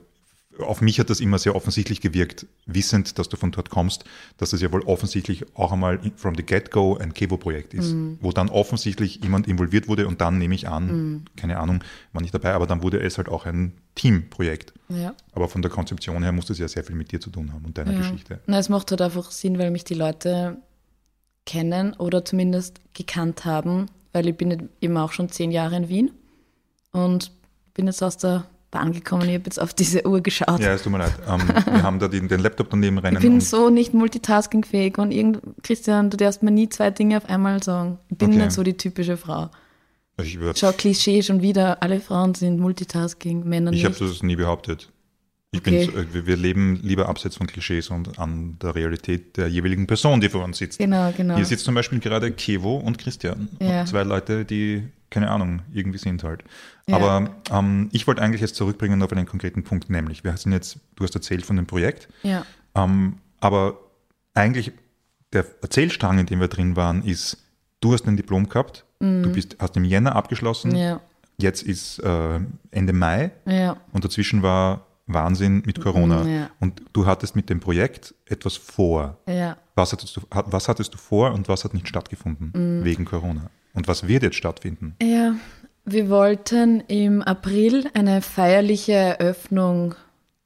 auf mich hat das immer sehr offensichtlich gewirkt, wissend, dass du von dort kommst, dass das ja wohl offensichtlich auch einmal in- from the get-go ein Kevo-Projekt ist, wo dann offensichtlich jemand involviert wurde und dann nehme ich an, keine Ahnung, war nicht dabei, aber dann wurde es halt auch ein Teamprojekt. Ja. Aber von der Konzeption her muss das ja sehr viel mit dir zu tun haben und deiner Ja. Geschichte. Na, es macht halt einfach Sinn, weil mich die Leute kennen oder zumindest gekannt haben, weil ich bin eben auch schon zehn Jahre in Wien und bin jetzt aus der Bahn gekommen. Ich habe jetzt auf diese Uhr geschaut. Ja, es tut mir leid. Ähm, wir haben da den, den Laptop daneben rennen. ich bin so nicht multitaskingfähig und irgend, Christian, du darfst mir nie zwei Dinge auf einmal sagen. Ich bin Okay. nicht so die typische Frau. ich Schau, Klischee schon wieder, alle Frauen sind Multitasking, Männer ich habe nicht. das nie behauptet. Ich Okay. bin, äh, wir, leben lieber abseits von Klischees und an der Realität der jeweiligen Person, die vor uns sitzt. Genau, genau. Hier sitzt zum Beispiel gerade Kevo und Christian. Ja. Zwei Leute, die, keine Ahnung, irgendwie sind halt. Ja. Aber ähm, ich wollte eigentlich jetzt zurückbringen auf einen konkreten Punkt, nämlich, wir sind jetzt, du hast erzählt von dem Projekt, Ja, ähm, aber eigentlich der Erzählstrang, in dem wir drin waren, ist, du hast ein Diplom gehabt, du bist, hast im Jänner abgeschlossen, Mhm. ja, jetzt ist äh, Ende Mai und dazwischen war Wahnsinn mit Corona. Mhm, ja. Und du hattest mit dem Projekt etwas vor. ja. Was hattest du, was hattest du vor und was hat nicht stattgefunden Mhm. wegen Corona? Und was wird jetzt stattfinden? Ja, wir wollten im April eine feierliche Eröffnung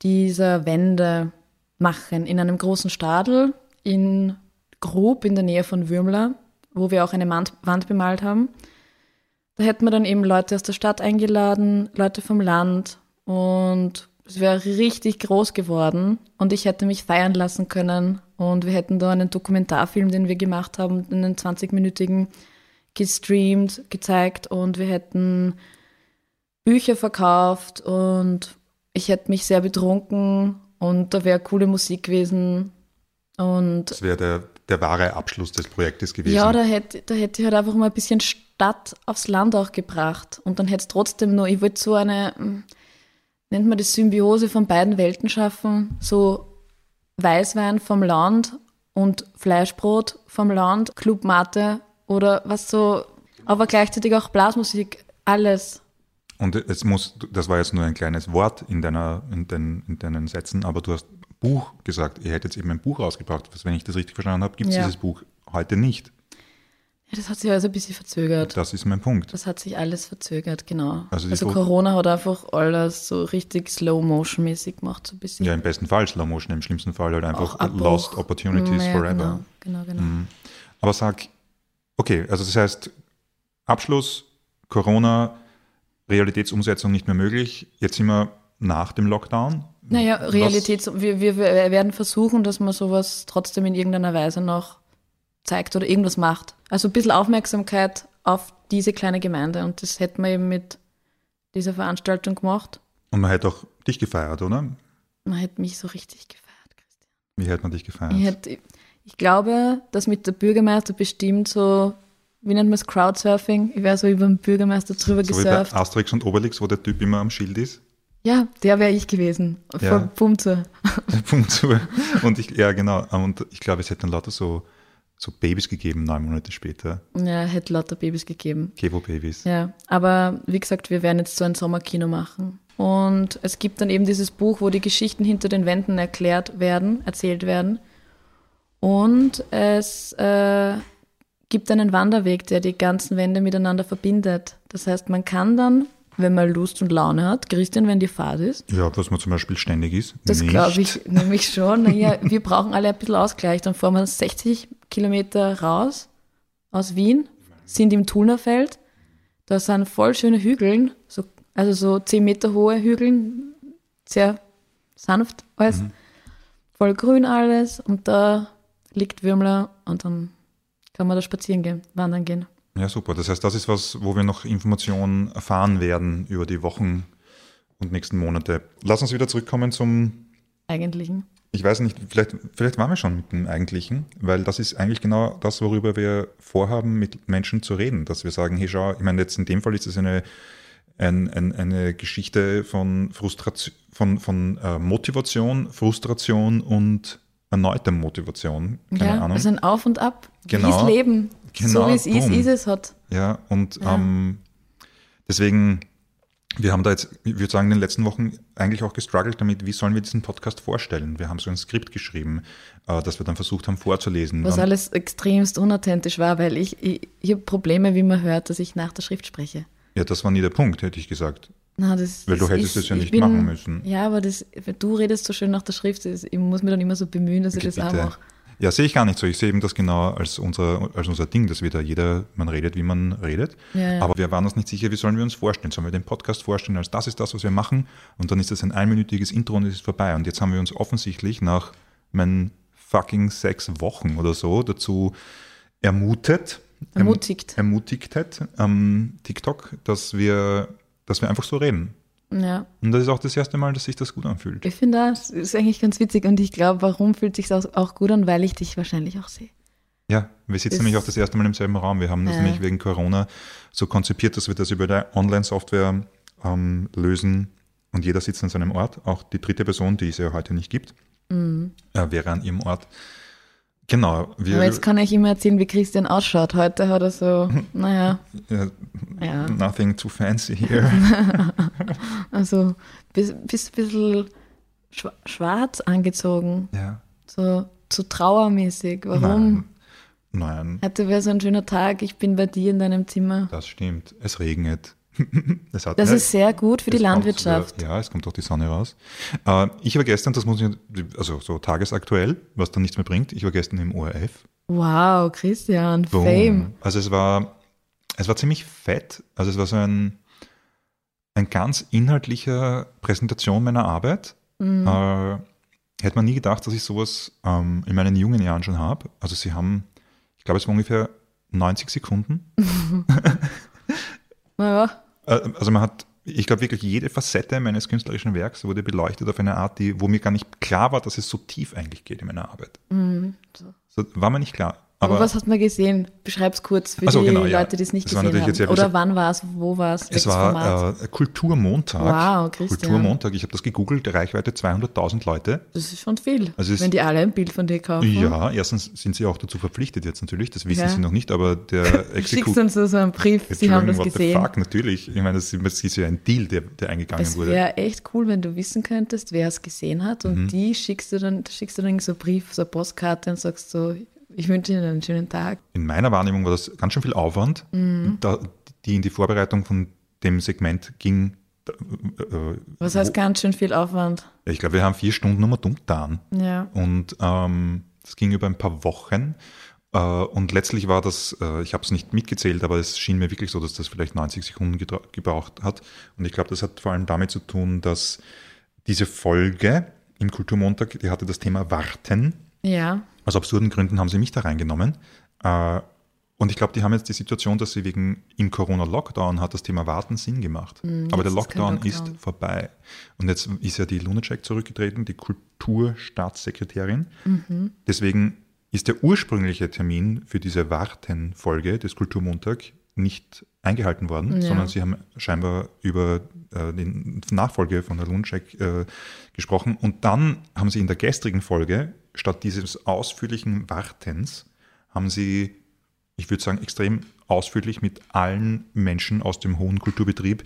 dieser Wände machen in einem großen Stadel in Grub in der Nähe von Würmler, wo wir auch eine Wand bemalt haben. Da hätten wir dann eben Leute aus der Stadt eingeladen, Leute vom Land und es wäre richtig groß geworden und ich hätte mich feiern lassen können und wir hätten da einen Dokumentarfilm, den wir gemacht haben, einen 20-minütigen gestreamt, gezeigt und wir hätten Bücher verkauft und ich hätte mich sehr betrunken und da wäre coole Musik gewesen und Das wäre der, der wahre Abschluss des Projektes gewesen. ja, da hätte, da hätte ich halt einfach mal ein bisschen Stadt aufs Land auch gebracht. Und dann hätte es trotzdem nur, ich wollte so eine, hm, nennt man das Symbiose von beiden Welten schaffen, so Weißwein vom Land und Fleischbrot vom Land, Clubmate oder was so, aber gleichzeitig auch Blasmusik, alles. Und es muss, das war jetzt nur ein kleines Wort in, deiner, in, den, in deinen Sätzen, aber du hast Buch gesagt. Ihr hättet jetzt eben ein Buch rausgebracht. Was, wenn ich das richtig verstanden habe, gibt es Ja. dieses Buch heute nicht. Das hat sich also ein bisschen verzögert. Das ist mein Punkt. Das hat sich alles verzögert, genau. Also Also, Corona hat einfach alles so richtig Slow-Motion-mäßig gemacht, so ein bisschen. Ja, im besten Fall Slow Motion, im schlimmsten Fall halt einfach. Lost Opportunities Ja, Forever. Genau, genau, genau. Aber sag, okay, also das heißt, Abschluss, Corona, Realitätsumsetzung nicht mehr möglich. Jetzt sind wir nach dem Lockdown. Naja, Was- Realität, wir, wir, wir werden versuchen, dass man sowas trotzdem in irgendeiner Weise noch zeigt oder irgendwas macht. Also ein bisschen Aufmerksamkeit auf diese kleine Gemeinde und das hätten wir eben mit dieser Veranstaltung gemacht. Und man hätte auch dich gefeiert, oder? Man hätte mich so richtig gefeiert, Christian. Wie hätte man dich gefeiert? Ich, hätte, ich glaube, dass mit der Bürgermeister bestimmt so, wie nennt man es, Crowdsurfing? Ich wäre so über den Bürgermeister drüber so wie bei gesurft. Asterix und Obelix, wo der Typ immer am Schild ist. Ja, der wäre ich gewesen. Ja. Vor Bumzer. Punkt zu. Und ich, ja, genau. Und ich glaube, es hätte dann lauter so, so Babys gegeben, neun Monate später. Ja, hätte lauter Babys gegeben. Kevo-Babys. Ja, aber wie gesagt, wir werden jetzt so ein Sommerkino machen. Und es gibt dann eben dieses Buch, wo die Geschichten hinter den Wänden erklärt werden, erzählt werden. Und es äh, gibt einen Wanderweg, der die ganzen Wände miteinander verbindet. Das heißt, man kann dann, wenn man Lust und Laune hat, Christian, wenn die Fahrt ist, Ja, was man zum Beispiel ständig ist. das glaube ich nämlich schon. Naja, wir brauchen alle ein bisschen Ausgleich. Dann fahren wir 60 Kilometer raus aus Wien, sind im Thunerfeld. Da sind voll schöne Hügeln, so Also so 10 Meter hohe Hügel, sehr sanft alles, voll grün alles und da liegt Würmler und dann kann man da spazieren gehen, wandern gehen. Ja, super. Das heißt, das ist was, wo wir noch Informationen erfahren werden über die Wochen und nächsten Monate. Lass uns wieder zurückkommen zum, Eigentlichen. Ich weiß nicht, vielleicht, vielleicht waren wir schon mit dem Eigentlichen, weil das ist eigentlich genau das, worüber wir vorhaben, mit Menschen zu reden. Dass wir sagen, hey, schau, ich meine, jetzt in dem Fall ist es eine, ein, ein, eine Geschichte von Frustration, von, von äh, Motivation, Frustration und erneuter Motivation. Keine ja, Ahnung. also ein Auf und Ab. Genau. Wie es Leben. Genau, so wie es ist, ist es hat. Ja, und Ja. Ähm, deswegen, wir haben da jetzt, ich würde sagen, in den letzten Wochen eigentlich auch gestruggelt damit, wie sollen wir diesen Podcast vorstellen. Wir haben so ein Skript geschrieben, äh, das wir dann versucht haben vorzulesen. Was alles extremst unauthentisch war, weil ich, ich, ich habe Probleme, wie man hört, dass ich nach der Schrift spreche. ja, das war nie der Punkt, hätte ich gesagt. Na, das, Weil du das hättest es ja ich nicht machen müssen. Ja, aber das, du redest so schön nach der Schrift, das, ich muss mich dann immer so bemühen, dass ich das auch Bitte. mache. Ja, sehe ich gar nicht so. Ich sehe eben das genau als unser, als unser Ding, dass wir da jeder, man redet, wie man redet. Ja, ja. Aber wir waren uns nicht sicher, wie sollen wir uns vorstellen. Sollen wir den Podcast vorstellen, als das ist das, was wir machen? Und dann ist das ein einminütiges Intro und es ist vorbei. Und jetzt haben wir uns offensichtlich nach meinen fucking sechs Wochen oder so dazu ermutet, erm- Ermutigt. ermutigt am TikTok, dass wir, dass wir einfach so reden. Ja, Und das ist auch das erste Mal, dass sich das gut anfühlt. ich finde das ist eigentlich ganz witzig und ich glaube, warum fühlt sich auch, auch gut an, weil ich dich wahrscheinlich auch sehe. Ja, wir sitzen nämlich auch das erste Mal im selben Raum. Wir haben das Ja. nämlich wegen Corona so konzipiert, dass wir das über die Online-Software ähm, lösen und jeder sitzt an seinem Ort. Auch die dritte Person, die es ja heute nicht gibt, Mhm. äh, wäre an ihrem Ort. Genau. Wir, Aber jetzt kann ich immer erzählen, wie Christian ausschaut. Heute hat er so, naja, ja, Nothing too fancy here. also bis, bis bisschen schwa- schwarz angezogen, ja. so, so trauermäßig. Warum? Nein. Nein, Heute wäre so ein schöner Tag, ich bin bei dir in deinem Zimmer. das stimmt. Es regnet. es hat, Das ja, ist sehr gut für die Landwirtschaft. sogar- ja, es kommt auch die Sonne raus. Äh, ich war gestern, das muss ich, also so tagesaktuell, was dann nichts mehr bringt, ich war gestern im ORF. Wow, Christian, Boom. Fame. Also es war, es war ziemlich fett. Also es war so ein, ein ganz inhaltlicher Präsentation meiner Arbeit. Mhm. Äh, hätte man nie gedacht, dass ich sowas ähm, in meinen jungen Jahren schon habe. Also sie haben, ich glaube, es war ungefähr 90 Sekunden. Naja, Also man hat, ich glaube wirklich jede Facette meines künstlerischen Werks wurde beleuchtet auf eine Art, die, wo mir gar nicht klar war, dass es so tief eigentlich geht in meiner Arbeit. mhm. so. So, war mir nicht klar. Aber, Aber was hat man gesehen? Beschreib's kurz für Ach so, die genau. Leute, die es nicht Es gesehen natürlich jetzt haben. ja- Oder wann war es? Wo war es? Es war äh, Kulturmontag. Wow, Christian. Kulturmontag, ich habe das gegoogelt, Reichweite 200.000 Leute. das ist schon viel. Also es- wenn die alle ein Bild von dir kaufen. Ja, erstens sind sie auch dazu verpflichtet jetzt natürlich, das wissen Ja. sie noch nicht, aber der Du schickst uns so, einen Brief, sie haben das what gesehen. the fuck, natürlich. Ich meine, das ist, ja ein Deal, der, der eingegangen Es wurde. wäre echt cool, wenn du wissen könntest, wer es gesehen hat und Mhm. die schickst du dann, schickst du dann so einen Brief, so eine Postkarte und sagst so, ich wünsche Ihnen einen schönen Tag. In meiner Wahrnehmung war das ganz schön viel Aufwand, Mhm. da, die in die Vorbereitung von dem Segment ging. Da, äh, Was heißt ganz schön viel Aufwand? Ich glaube, wir haben vier Stunden nur dumm getan. Ja. Und ähm, das ging über ein paar Wochen. Äh, und letztlich war das, äh, ich habe es nicht mitgezählt, aber es schien mir wirklich so, dass das vielleicht 90 Sekunden gebraucht hat. Und ich glaube, das hat vor allem damit zu tun, dass diese Folge im Kulturmontag, die hatte das Thema Warten. Ja. Aus absurden Gründen haben sie mich da reingenommen. Äh, und ich glaube, die haben jetzt die Situation, dass sie wegen im Corona-Lockdown hat das Thema Warten Sinn gemacht. Aber der jetzt ist Lockdown, Lockdown. ist vorbei. Und jetzt ist ja die Lunacek zurückgetreten, die Kulturstaatssekretärin. Mhm. Deswegen ist der ursprüngliche Termin für diese Warten-Folge des Kulturmontag nicht eingehalten worden, Ja. sondern sie haben scheinbar über äh, die Nachfolge von der Lunacek äh, gesprochen. Und dann haben sie in der gestrigen Folge, statt dieses ausführlichen Wartens, haben sie, ich würde sagen, extrem ausführlich mit allen Menschen aus dem hohen Kulturbetrieb,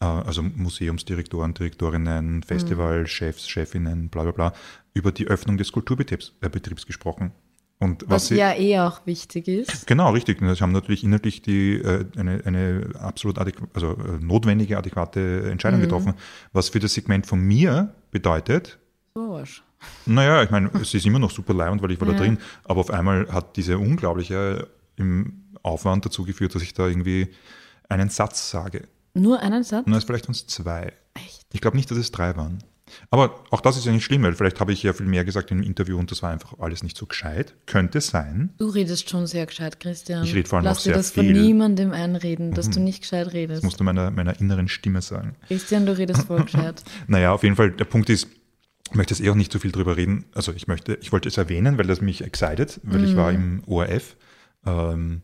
äh, also Museumsdirektoren, Direktorinnen, Festivalchefs, Chefinnen, bla bla bla, über die Öffnung des Kulturbetriebs äh, Betriebs gesprochen. Und was, Was sie, ja eh auch wichtig ist. Genau, richtig. Und Sie haben natürlich inhaltlich die, äh, eine, eine absolut also, äh, notwendige, adäquate Entscheidung getroffen. Was für das Segment von mir bedeutet, So Arsch. Naja, ich meine, es ist immer noch super leibend, weil ich war da Ja. drin, aber auf einmal hat diese unglaubliche im Aufwand dazu geführt, dass ich da irgendwie einen Satz sage. Nur einen Satz? Na, vielleicht es zwei. Echt? Ich glaube nicht, dass es drei waren. Aber auch das ist ja nicht schlimm, weil vielleicht habe ich ja viel mehr gesagt im Interview und das war einfach alles nicht so gescheit. Könnte sein. Du redest schon sehr gescheit, Christian. Ich rede vor allem Lass auch dir sehr das von viel. Mhm. niemandem einreden, dass du nicht gescheit redest. Das musst du meiner, meiner inneren Stimme sagen. Christian, du redest voll gescheit. Naja, auf jeden Fall, der Punkt ist, ich möchte jetzt eh auch nicht so viel drüber reden. Also ich möchte, ich wollte es erwähnen, weil das mich excited, weil ich war im ORF. Ähm,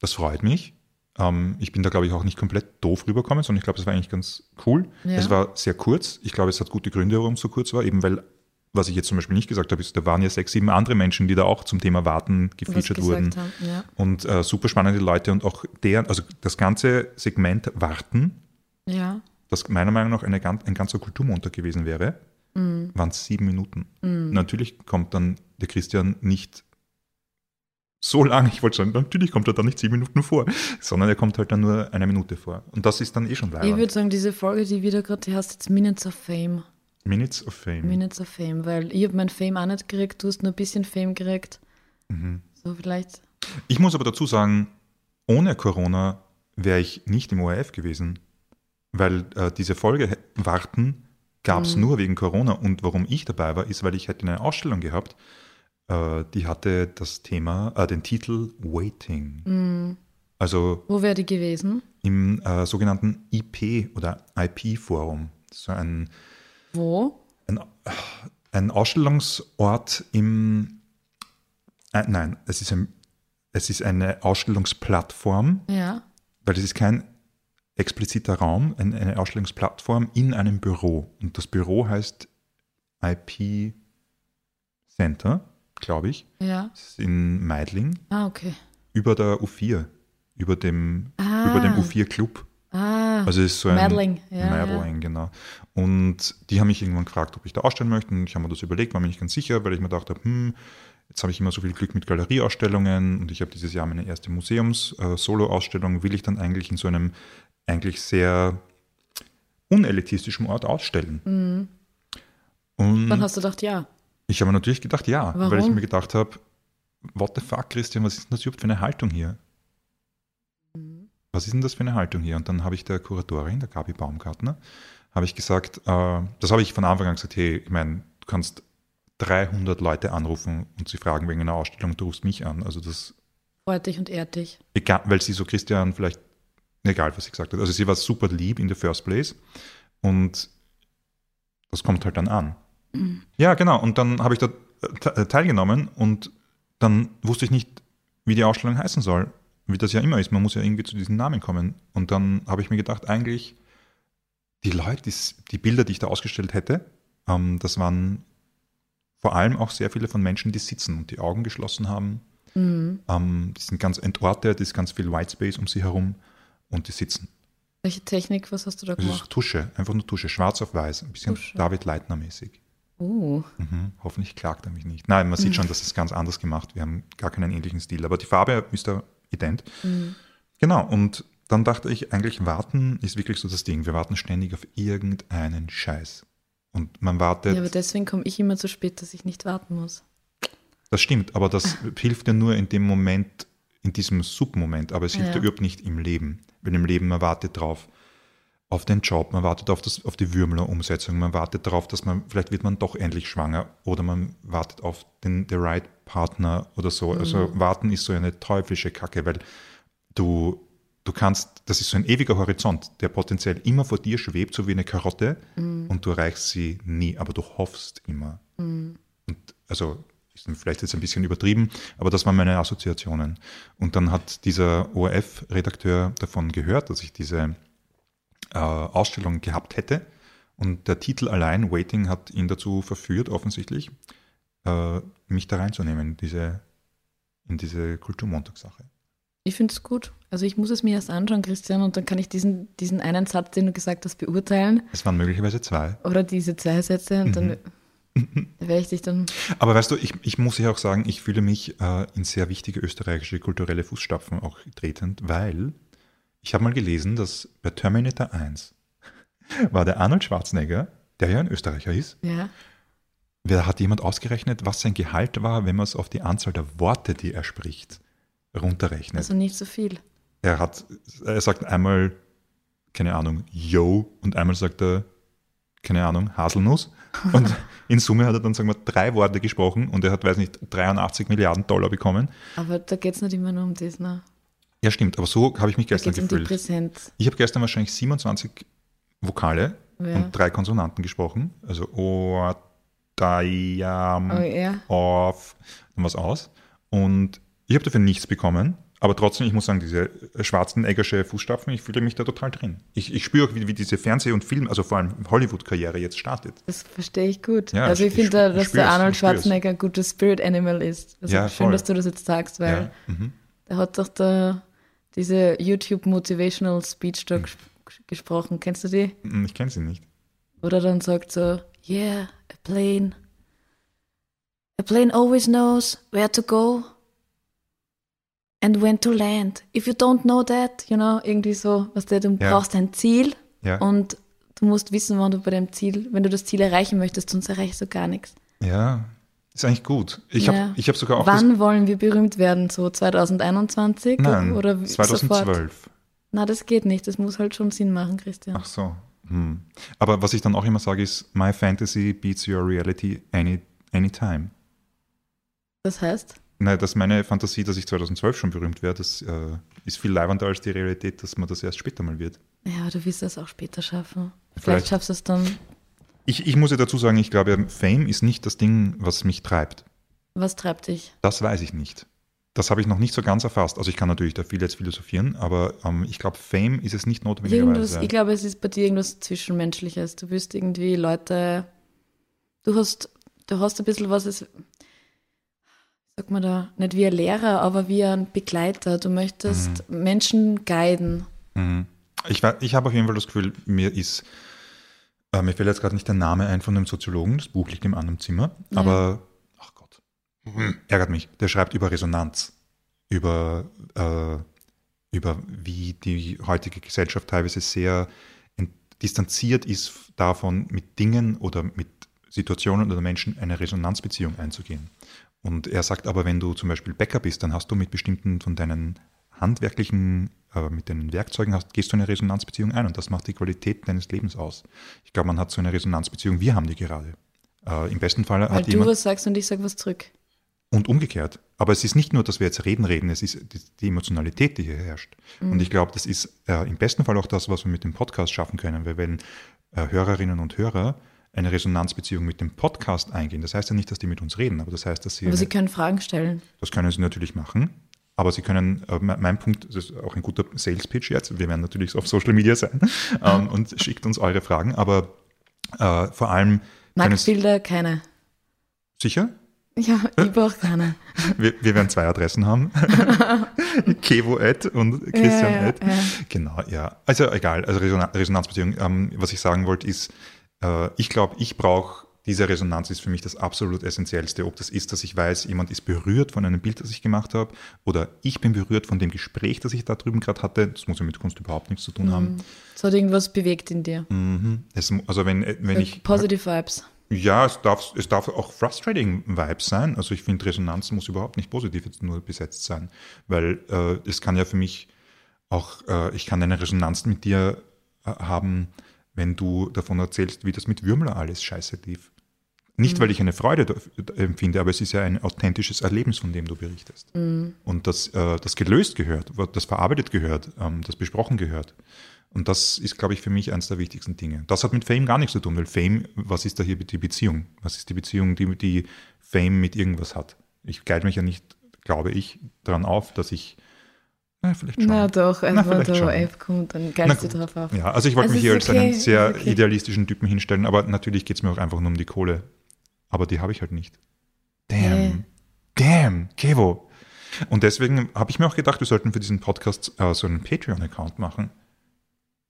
das freut mich. Ähm, ich bin da, glaube ich, auch nicht komplett doof rübergekommen, sondern ich glaube, es war eigentlich ganz cool. Ja. Es war sehr kurz. Ich glaube, es hat gute Gründe, warum es so kurz war, eben weil, was ich jetzt zum Beispiel nicht gesagt habe, ist, da waren ja sechs, sieben andere Menschen, die da auch zum Thema Warten gefeatured wurden. haben. Ja. Und äh, super spannende Leute und auch deren, also das ganze Segment Warten, ja. das meiner Meinung nach eine, ein ganzer Kulturmontag gewesen wäre, waren es sieben Minuten. Natürlich kommt dann der Christian nicht so lang, ich wollte sagen, natürlich kommt er dann nicht sieben Minuten vor, sondern er kommt halt dann nur eine Minute vor. Und das ist dann eh schon Ich leider. würde sagen, diese Folge, die wieder gerade, die heißt jetzt Minutes of Fame. Minutes of Fame. Minutes of Fame, weil ich habe mein Fame auch nicht gekriegt, du hast nur ein bisschen Fame gekriegt. Mhm. So vielleicht. Ich muss aber dazu sagen, ohne Corona wäre ich nicht im ORF gewesen, weil äh, diese Folge Warten gab es nur wegen Corona. Und warum ich dabei war, ist, weil ich hätte eine Ausstellung gehabt, äh, die hatte das Thema, äh, den Titel Waiting. Also Wo wäre die gewesen? im äh, sogenannten IP oder IP-Forum. So ein, Wo? ein, ein Ausstellungsort im, äh, nein, es ist, ein, es ist eine Ausstellungsplattform, Ja. weil es ist kein expliziter Raum, ein, eine Ausstellungsplattform in einem Büro. Und das Büro heißt IP Center, glaube ich. Ja. Das ist in Meidling, Ah, okay. über der U4, über dem, Ah. über dem U4 Club. Ah, Also ist so ein Meidling, ja, Meidling, genau. Und die haben mich irgendwann gefragt, ob ich da ausstellen möchte. Und ich habe mir das überlegt, war mir nicht ganz sicher, weil ich mir gedacht habe, hm, jetzt habe ich immer so viel Glück mit Galerieausstellungen und ich habe dieses Jahr meine erste Museums-Solo-Ausstellung, will ich dann eigentlich in so einem eigentlich sehr unelitistischen Ort ausstellen. Mhm. Und dann hast du gedacht, ja. ich habe natürlich gedacht, ja, weil ich Warum? mir gedacht habe, what the fuck, Christian, was ist denn das überhaupt für eine Haltung hier? Was ist denn das für eine Haltung hier? Und dann habe ich der Kuratorin, der Gabi Baumgartner, habe ich gesagt, äh, das habe ich von Anfang an gesagt, hey, ich meine, du kannst 300 Leute anrufen und sie fragen wegen einer Ausstellung, du rufst mich an. Also das, Freut dich und ehrt dich. egal, weil sie so Christian vielleicht, egal was sie gesagt hat, also sie war super lieb in the first place und das kommt halt dann an. Ja, genau. Und dann habe ich da äh, te- teilgenommen und dann wusste ich nicht, wie die Ausstellung heißen soll. Wie das ja immer ist. Man muss ja irgendwie zu diesen Namen kommen. Und dann habe ich mir gedacht, eigentlich, die Leute, die, die Bilder, die ich da ausgestellt hätte, ähm, das waren vor allem auch sehr viele von Menschen, die sitzen und die Augen geschlossen haben. Mhm. Ähm, die sind ganz entortet, es ist ganz viel White Space um sie herum und die sitzen. Welche Technik, was hast du da Das ist gemacht? Tusche, einfach nur Tusche, schwarz auf weiß, ein bisschen Tusche. David Leitner-mäßig. Oh, Mhm, hoffentlich klagt er mich nicht. Nein, man sieht schon, dass es ganz anders gemacht. Wir haben gar keinen ähnlichen Stil, aber die Farbe ist da ident. Genau, und dann dachte ich, eigentlich warten ist wirklich so das Ding. Wir warten ständig auf irgendeinen Scheiß. Und man wartet, ja, aber deswegen komme ich immer zu spät, dass ich nicht warten muss. das stimmt, aber das hilft ja nur in dem Moment, in diesem Submoment, aber es hilft ja. Ja. überhaupt nicht im Leben. Weil im Leben man wartet drauf, auf den Job, man wartet auf, das, auf die Würmler-Umsetzung, man wartet darauf, dass man, vielleicht wird man doch endlich schwanger oder man wartet auf den the right Partner oder so. Also warten ist so eine teuflische Kacke, weil du, du kannst, das ist so ein ewiger Horizont, der potenziell immer vor dir schwebt, so wie eine Karotte und du erreichst sie nie, aber du hoffst immer. Und also vielleicht jetzt ein bisschen übertrieben, aber das waren meine Assoziationen. Und dann hat dieser ORF-Redakteur davon gehört, dass ich diese äh, Ausstellung gehabt hätte. Und der Titel allein, Waiting, hat ihn dazu verführt, offensichtlich, äh, mich da reinzunehmen, diese, in diese Kulturmontagssache. Ich finde es gut. Also ich muss es mir erst anschauen, Christian, und dann kann ich diesen, diesen einen Satz, den du gesagt hast, beurteilen. Es waren möglicherweise zwei. Oder diese zwei Sätze und dann Mhm. Werde ich dich dann. Aber weißt du, ich, ich muss ja auch sagen, ich fühle mich äh, in sehr wichtige österreichische kulturelle Fußstapfen auch tretend, weil ich habe mal gelesen, dass bei Terminator 1 war der Arnold Schwarzenegger, der ja ein Österreicher ist, Ja. wer hat jemand ausgerechnet, was sein Gehalt war, wenn man es auf die Anzahl der Worte, die er spricht, runterrechnet. Also nicht so viel. er hat, er sagt einmal keine Ahnung, Yo und einmal sagt er, keine Ahnung, Haselnuss. Und in Summe hat er dann, sagen wir, drei Worte gesprochen und er hat, weiß nicht, 83 Milliarden Dollar bekommen. Aber da geht es nicht immer nur um das, ne? Ja, stimmt, aber so habe ich mich Da gestern um die gefühlt. Präsenz. Ich habe gestern wahrscheinlich 27 Vokale Ja. und drei Konsonanten gesprochen. Also O, Dayam, Oh ja. auf, dann was aus. Und ich habe dafür nichts bekommen. Aber trotzdem, ich muss sagen, diese schwarzen Eggersche Fußstapfen, ich fühle mich da total drin. Ich, ich spüre auch, wie, wie diese Fernseh- und Film, also vor allem Hollywood-Karriere jetzt startet. Das verstehe ich gut. Ja, also ich, ich finde, da, dass der Arnold. Schwarzenegger ein gutes Spirit Animal ist. Also Ja, schön, voll. dass du das jetzt sagst, weil Ja, mhm. der hat doch da diese YouTube Motivational Speech da ges gesprochen. Kennst du die? Mhm, Ich kenne sie nicht. Oder dann sagt so, yeah, a plane. A plane always knows where to go and when to land. If you don't know that, you know, irgendwie so, was der, du Ja. brauchst ein Ziel Ja, und du musst wissen, wann du bei dem Ziel, wenn du das Ziel erreichen möchtest, sonst erreichst du gar nichts. ja ist eigentlich gut. Ich Ja. habe hab sogar auch Wann wollen wir berühmt werden? So 2021? Nein, oder wie- 2012. Sofort? Na, das geht nicht. Das muss halt schon Sinn machen, Christian. Ach so. Hm. Aber was ich dann auch immer sage, ist, my fantasy beats your reality any, anytime. Das heißt, Nein, dass meine Fantasie, dass ich 2012 schon berühmt werde, das äh, ist viel leibender als die Realität, dass man das erst später mal wird. ja, du wirst das auch später schaffen. Vielleicht, Vielleicht. schaffst du es dann. Ich, ich muss ja dazu sagen, ich glaube, Fame ist nicht das Ding, was mich treibt. Was treibt dich? Das weiß ich nicht. Das habe ich noch nicht so ganz erfasst. Also ich kann natürlich da viel jetzt philosophieren, aber ähm, ich glaube, Fame ist es nicht notwendigerweise. ich glaube, es ist bei dir irgendwas Zwischenmenschliches. Du wirst irgendwie Leute. Du hast, du hast ein bisschen was, es, sag mal da, nicht wie ein Lehrer, aber wie ein Begleiter. Du möchtest Menschen guiden. Mhm. Ich, ich habe auf jeden Fall das Gefühl, mir ist, äh, mir fällt jetzt gerade nicht der Name ein von dem Soziologen, das Buch liegt im anderen Zimmer, Ja. aber, ach Gott, hm, ärgert mich, der schreibt über Resonanz, über, äh, über wie die heutige Gesellschaft teilweise sehr distanziert ist davon, mit Dingen oder mit Situationen oder Menschen eine Resonanzbeziehung einzugehen. Und er sagt aber, wenn du zum Beispiel Bäcker bist, dann hast du mit bestimmten von deinen handwerklichen, äh, mit deinen Werkzeugen hast, gehst du eine Resonanzbeziehung ein und das macht die Qualität deines Lebens aus. Ich glaube, man hat so eine Resonanzbeziehung, wir haben die gerade. Äh, Im besten Fall Weil hat du jemand was sagst und ich sag was zurück. und umgekehrt. Aber es ist nicht nur, dass wir jetzt reden, reden, es ist die, die Emotionalität, die hier herrscht. Und ich glaube, das ist äh, im besten Fall auch das, was wir mit dem Podcast schaffen können, weil wenn äh, Hörerinnen und Hörer eine Resonanzbeziehung mit dem Podcast eingehen, das heißt ja nicht, dass die mit uns reden, aber das heißt, dass sie, Aber eine, sie können Fragen stellen. das können sie natürlich machen, aber sie können, äh, me- mein Punkt, das ist auch ein guter Sales-Pitch jetzt, wir werden natürlich auf Social Media sein ähm, und schickt uns eure Fragen, aber äh, vor allem Nacktbilder, keine. sicher? Ja, ich brauche keine. Wir, wir werden zwei Adressen haben. Kevo Ed und Christian Ja, ja, Ed. ja. Genau, ja. Also egal, also Resona- Resonanzbeziehung. Ähm, was ich sagen wollte ist, äh, ich glaube, ich brauche, diese Resonanz ist für mich das absolut Essentiellste. Ob das ist, dass ich weiß, jemand ist berührt von einem Bild, das ich gemacht habe, oder ich bin berührt von dem Gespräch, das ich da drüben gerade hatte. Das muss ja mit Kunst überhaupt nichts zu tun haben. Es hat irgendwas bewegt in dir. Mhm. Es, also wenn, wenn ich Positive Vibes. ja, es darf, es darf auch frustrating Vibes sein. Also ich finde, Resonanz muss überhaupt nicht positiv jetzt nur besetzt sein, weil äh, es kann ja für mich auch, äh, ich kann eine Resonanz mit dir äh, haben, wenn du davon erzählst, wie das mit Würmler alles scheiße lief. Nicht, weil ich eine Freude da- empfinde, aber es ist ja ein authentisches Erlebnis, von dem du berichtest. Und das, äh, das gelöst gehört, das verarbeitet gehört, ähm, das besprochen gehört. Und das ist, glaube ich, für mich eines der wichtigsten Dinge. Das hat mit Fame gar nichts zu tun, weil Fame, was ist da hier die Beziehung? Was ist die Beziehung, die, die Fame mit irgendwas hat? Ich gleite mich ja nicht, glaube ich, daran auf, dass ich, na, vielleicht schon. Na doch, also Na, wenn der schon. F kommt, dann geilst du drauf auf. Ja, also ich wollte Also mich hier als einen sehr okay. idealistischen Typen hinstellen, aber natürlich geht es mir auch einfach nur um die Kohle. Aber die habe ich halt nicht. Damn. Nee. Damn, Kevo. Und deswegen habe ich mir auch gedacht, wir sollten für diesen Podcast äh, so einen Patreon-Account machen.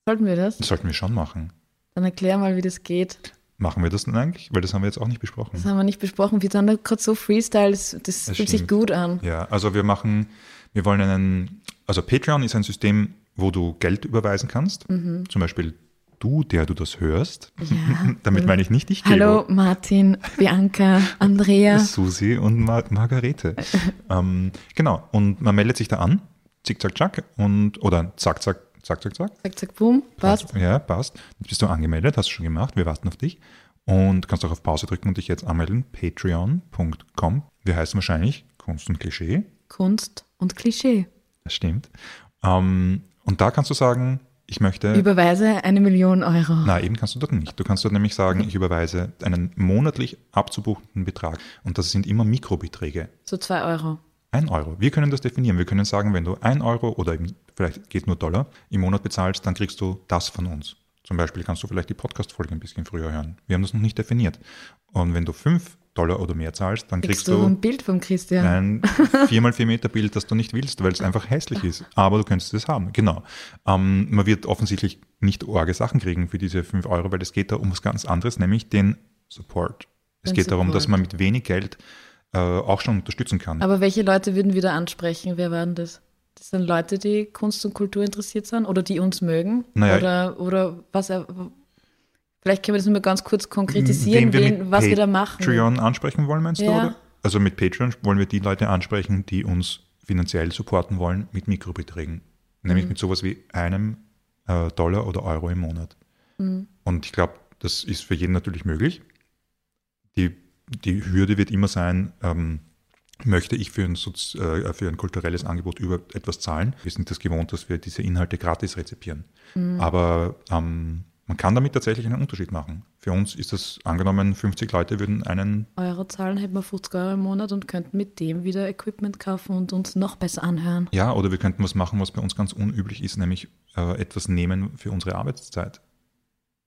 Sollten wir das? Das sollten wir schon machen. Dann erklär mal, wie das geht. Machen wir das denn eigentlich? Weil das haben wir jetzt auch nicht besprochen. Das haben wir nicht besprochen. Wir sind da gerade so Freestyle, das, das, fühlt sich stimmt. gut an. Ja, also wir machen, wir wollen einen, also Patreon ist ein System, wo du Geld überweisen kannst. Zum Beispiel du, der du das hörst. Ja. Damit meine ich nicht dich. Hallo Martin, Bianca, Andrea. Susi und Mar Margarete. ähm, genau, und man meldet sich da an, zick, zack, zack, und, oder zack, zack, Zack, zack, zack. Zack, zack, boom. Passt. Ja, passt. Jetzt bist du angemeldet, hast du schon gemacht. Wir warten auf dich. Und kannst auch auf Pause drücken und dich jetzt anmelden. Patreon.com. Wir heißen wahrscheinlich Kunst und Klischee. Kunst und Klischee. Das stimmt. Ähm, und da kannst du sagen, ich möchte. Überweise eine Million Euro. Na, eben kannst du dort nicht. Du kannst dort nämlich sagen, ich überweise einen monatlich abzubuchenden Betrag. Und das sind immer Mikrobeträge. So zwei Euro. Ein Euro. Wir können das definieren. Wir können sagen, wenn du ein Euro oder vielleicht geht nur Dollar im Monat bezahlst, dann kriegst du das von uns. Zum Beispiel kannst du vielleicht die Podcast-Folge ein bisschen früher hören. Wir haben das noch nicht definiert. Und wenn du fünf Dollar oder mehr zahlst, dann kriegst, Kriegst du ein Bild vom Christian? ein 4x4 Meter Bild, das du nicht willst, weil es einfach hässlich ist. Aber du könntest es haben, genau. Ähm, man wird offensichtlich nicht arge Sachen kriegen für diese 5 Euro, weil es geht da um was ganz anderes, nämlich den Support. Es Den geht darum, dass Support. man mit wenig Geld äh, auch schon unterstützen kann. Aber welche Leute würden wir da ansprechen? Wer waren das? Das sind Leute, die Kunst und Kultur interessiert sind oder die uns mögen? Naja. oder, oder was er. Vielleicht können wir das nur mal ganz kurz konkretisieren, wir wen, was wir da machen. Patreon ansprechen wollen, meinst du? Ja. Oder? Also mit Patreon wollen wir die Leute ansprechen, die uns finanziell supporten wollen mit Mikrobeträgen. Nämlich Mhm. mit sowas wie einem äh, Dollar oder Euro im Monat. Mhm. Und ich glaube, das ist für jeden natürlich möglich. Die, die Hürde wird immer sein, ähm, möchte ich für ein, äh, für ein kulturelles Angebot über etwas zahlen? Wir sind das gewohnt, dass wir diese Inhalte gratis rezipieren. Mhm. Aber ähm, man kann damit tatsächlich einen Unterschied machen. Für uns ist das angenommen, 50 Leute würden einen Euro zahlen, hätten wir 50 Euro im Monat und könnten mit dem wieder Equipment kaufen und uns noch besser anhören. Ja, oder wir könnten was machen, was bei uns ganz unüblich ist, nämlich äh, etwas nehmen für unsere Arbeitszeit.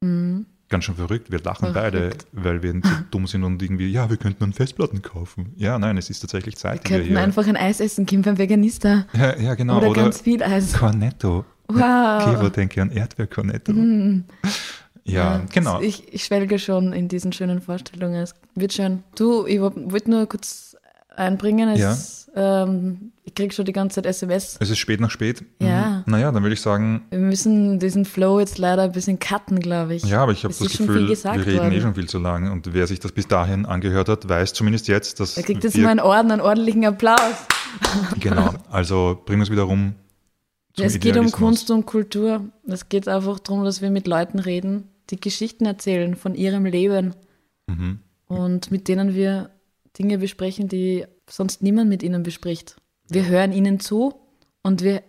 Mhm. Ganz schön verrückt. Wir lachen Verrückt. beide, weil wir so dumm sind und irgendwie, ja, wir könnten dann Festplatten kaufen. Ja, nein, es ist tatsächlich Zeit, Wir wir könnten hier. einfach ein Eis essen gehen beim Veganista. ja, ja, genau. oder, Oder, ganz viel Eis. Cornetto. Wow. Kevo denke an Erdbeer-Cornetto. Mhm. Ja, genau. Ich, ich schwelge schon in diesen schönen Vorstellungen. Es wird schön. Du, ich wollte nur kurz einbringen. Es, ähm, ich kriege schon die ganze Zeit SMS. Es ist spät nach spät. Ja. Mhm. Naja, dann würde ich sagen, Wir müssen diesen Flow jetzt leider ein bisschen cutten, glaube ich. ja, aber ich habe das Gefühl, wir reden worden. eh schon viel zu lang. Und wer sich das bis dahin angehört hat, weiß zumindest jetzt, dass Er kriegt jetzt mal einen Orden, einen ordentlichen Applaus. Genau, also bringen wir es wieder rum. Es geht um. Kunst und Kultur. Es geht einfach darum, dass wir mit Leuten reden, die Geschichten erzählen von ihrem Leben Mhm. und mit denen wir Dinge besprechen, die sonst niemand mit ihnen bespricht. Wir hören ihnen zu und wir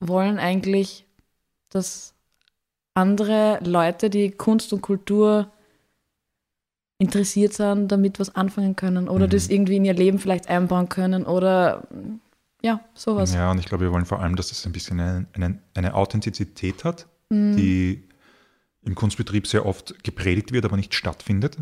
wollen eigentlich, dass andere Leute, die Kunst und Kultur interessiert sind, damit was anfangen können oder Mhm. das irgendwie in ihr Leben vielleicht einbauen können oder ja, sowas. Ja, und ich glaube, wir wollen vor allem, dass das ein bisschen eine, eine, eine Authentizität hat, Mhm. die im Kunstbetrieb sehr oft gepredigt wird, aber nicht stattfindet.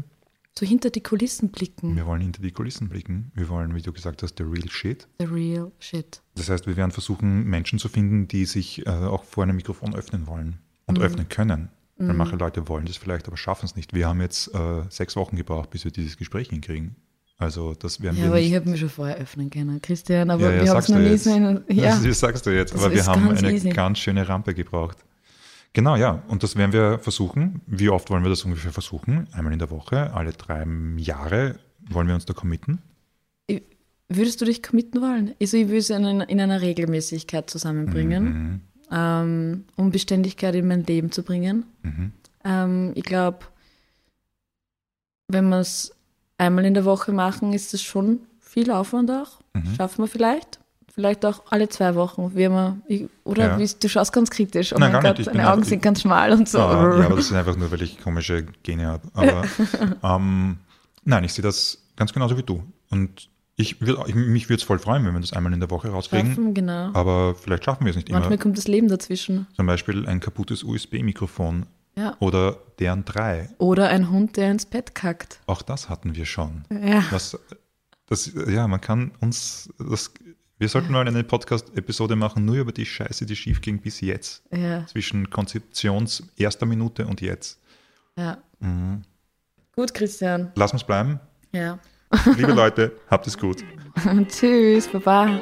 So hinter die Kulissen blicken. Wir wollen hinter die Kulissen blicken. Wir wollen, wie du gesagt hast, the real shit. The real shit. Das heißt, wir werden versuchen, Menschen zu finden, die sich äh, auch vor einem Mikrofon öffnen wollen und Mhm. öffnen können. Weil manche Leute wollen das vielleicht, aber schaffen es nicht. Wir haben jetzt äh, sechs Wochen gebraucht, bis wir dieses Gespräch hinkriegen. Also das werden Ja, wir aber ich habe mich schon vorher öffnen können, Christian, aber Ja, ja, wir haben es noch nie in, ja. Das, sagst du jetzt, Das aber wir haben ganz eine easy. ganz schöne Rampe gebraucht. Genau, ja. Und das werden wir versuchen. Wie oft wollen wir das ungefähr versuchen? Einmal in der Woche, alle drei Jahre wollen wir uns da committen. Würdest du dich committen wollen? Also ich würde es in, einer- in einer Regelmäßigkeit zusammenbringen, Mhm. ähm, um Beständigkeit in mein Leben zu bringen. Mhm. Ähm, ich glaube, wenn wir es einmal in der Woche machen, ist es schon viel Aufwand auch. Mhm. Schaffen wir vielleicht. Vielleicht auch alle zwei Wochen. Wie ich, oder Ja. wie, du schaust ganz kritisch. Oh Nein, mein gar nicht. Gott, Ich bin deine Augen sind ganz schmal und so. Ah, ja, aber das ist einfach nur, weil ich komische Gene habe. Aber ähm, nein, ich sehe das ganz genauso wie du. Und ich will, ich, mich würde es voll freuen, wenn wir das einmal in der Woche rauskriegen. Schaffen, genau. Aber vielleicht schaffen wir es nicht Manchmal immer. kommt das Leben dazwischen. Zum Beispiel ein kaputtes USB-Mikrofon Ja. oder deren drei. Oder ein Hund, der ins Bett kackt. Auch das hatten wir schon. Ja. Was, das, ja, man kann uns, das, wir sollten mal eine Podcast-Episode machen, nur über die Scheiße, die schief ging bis jetzt. Ja. Zwischen Konzeptions erster Minute und jetzt. ja. Mhm. Gut, Christian. Lass uns bleiben. Ja. Liebe Leute, habt es gut. Tschüss, Baba.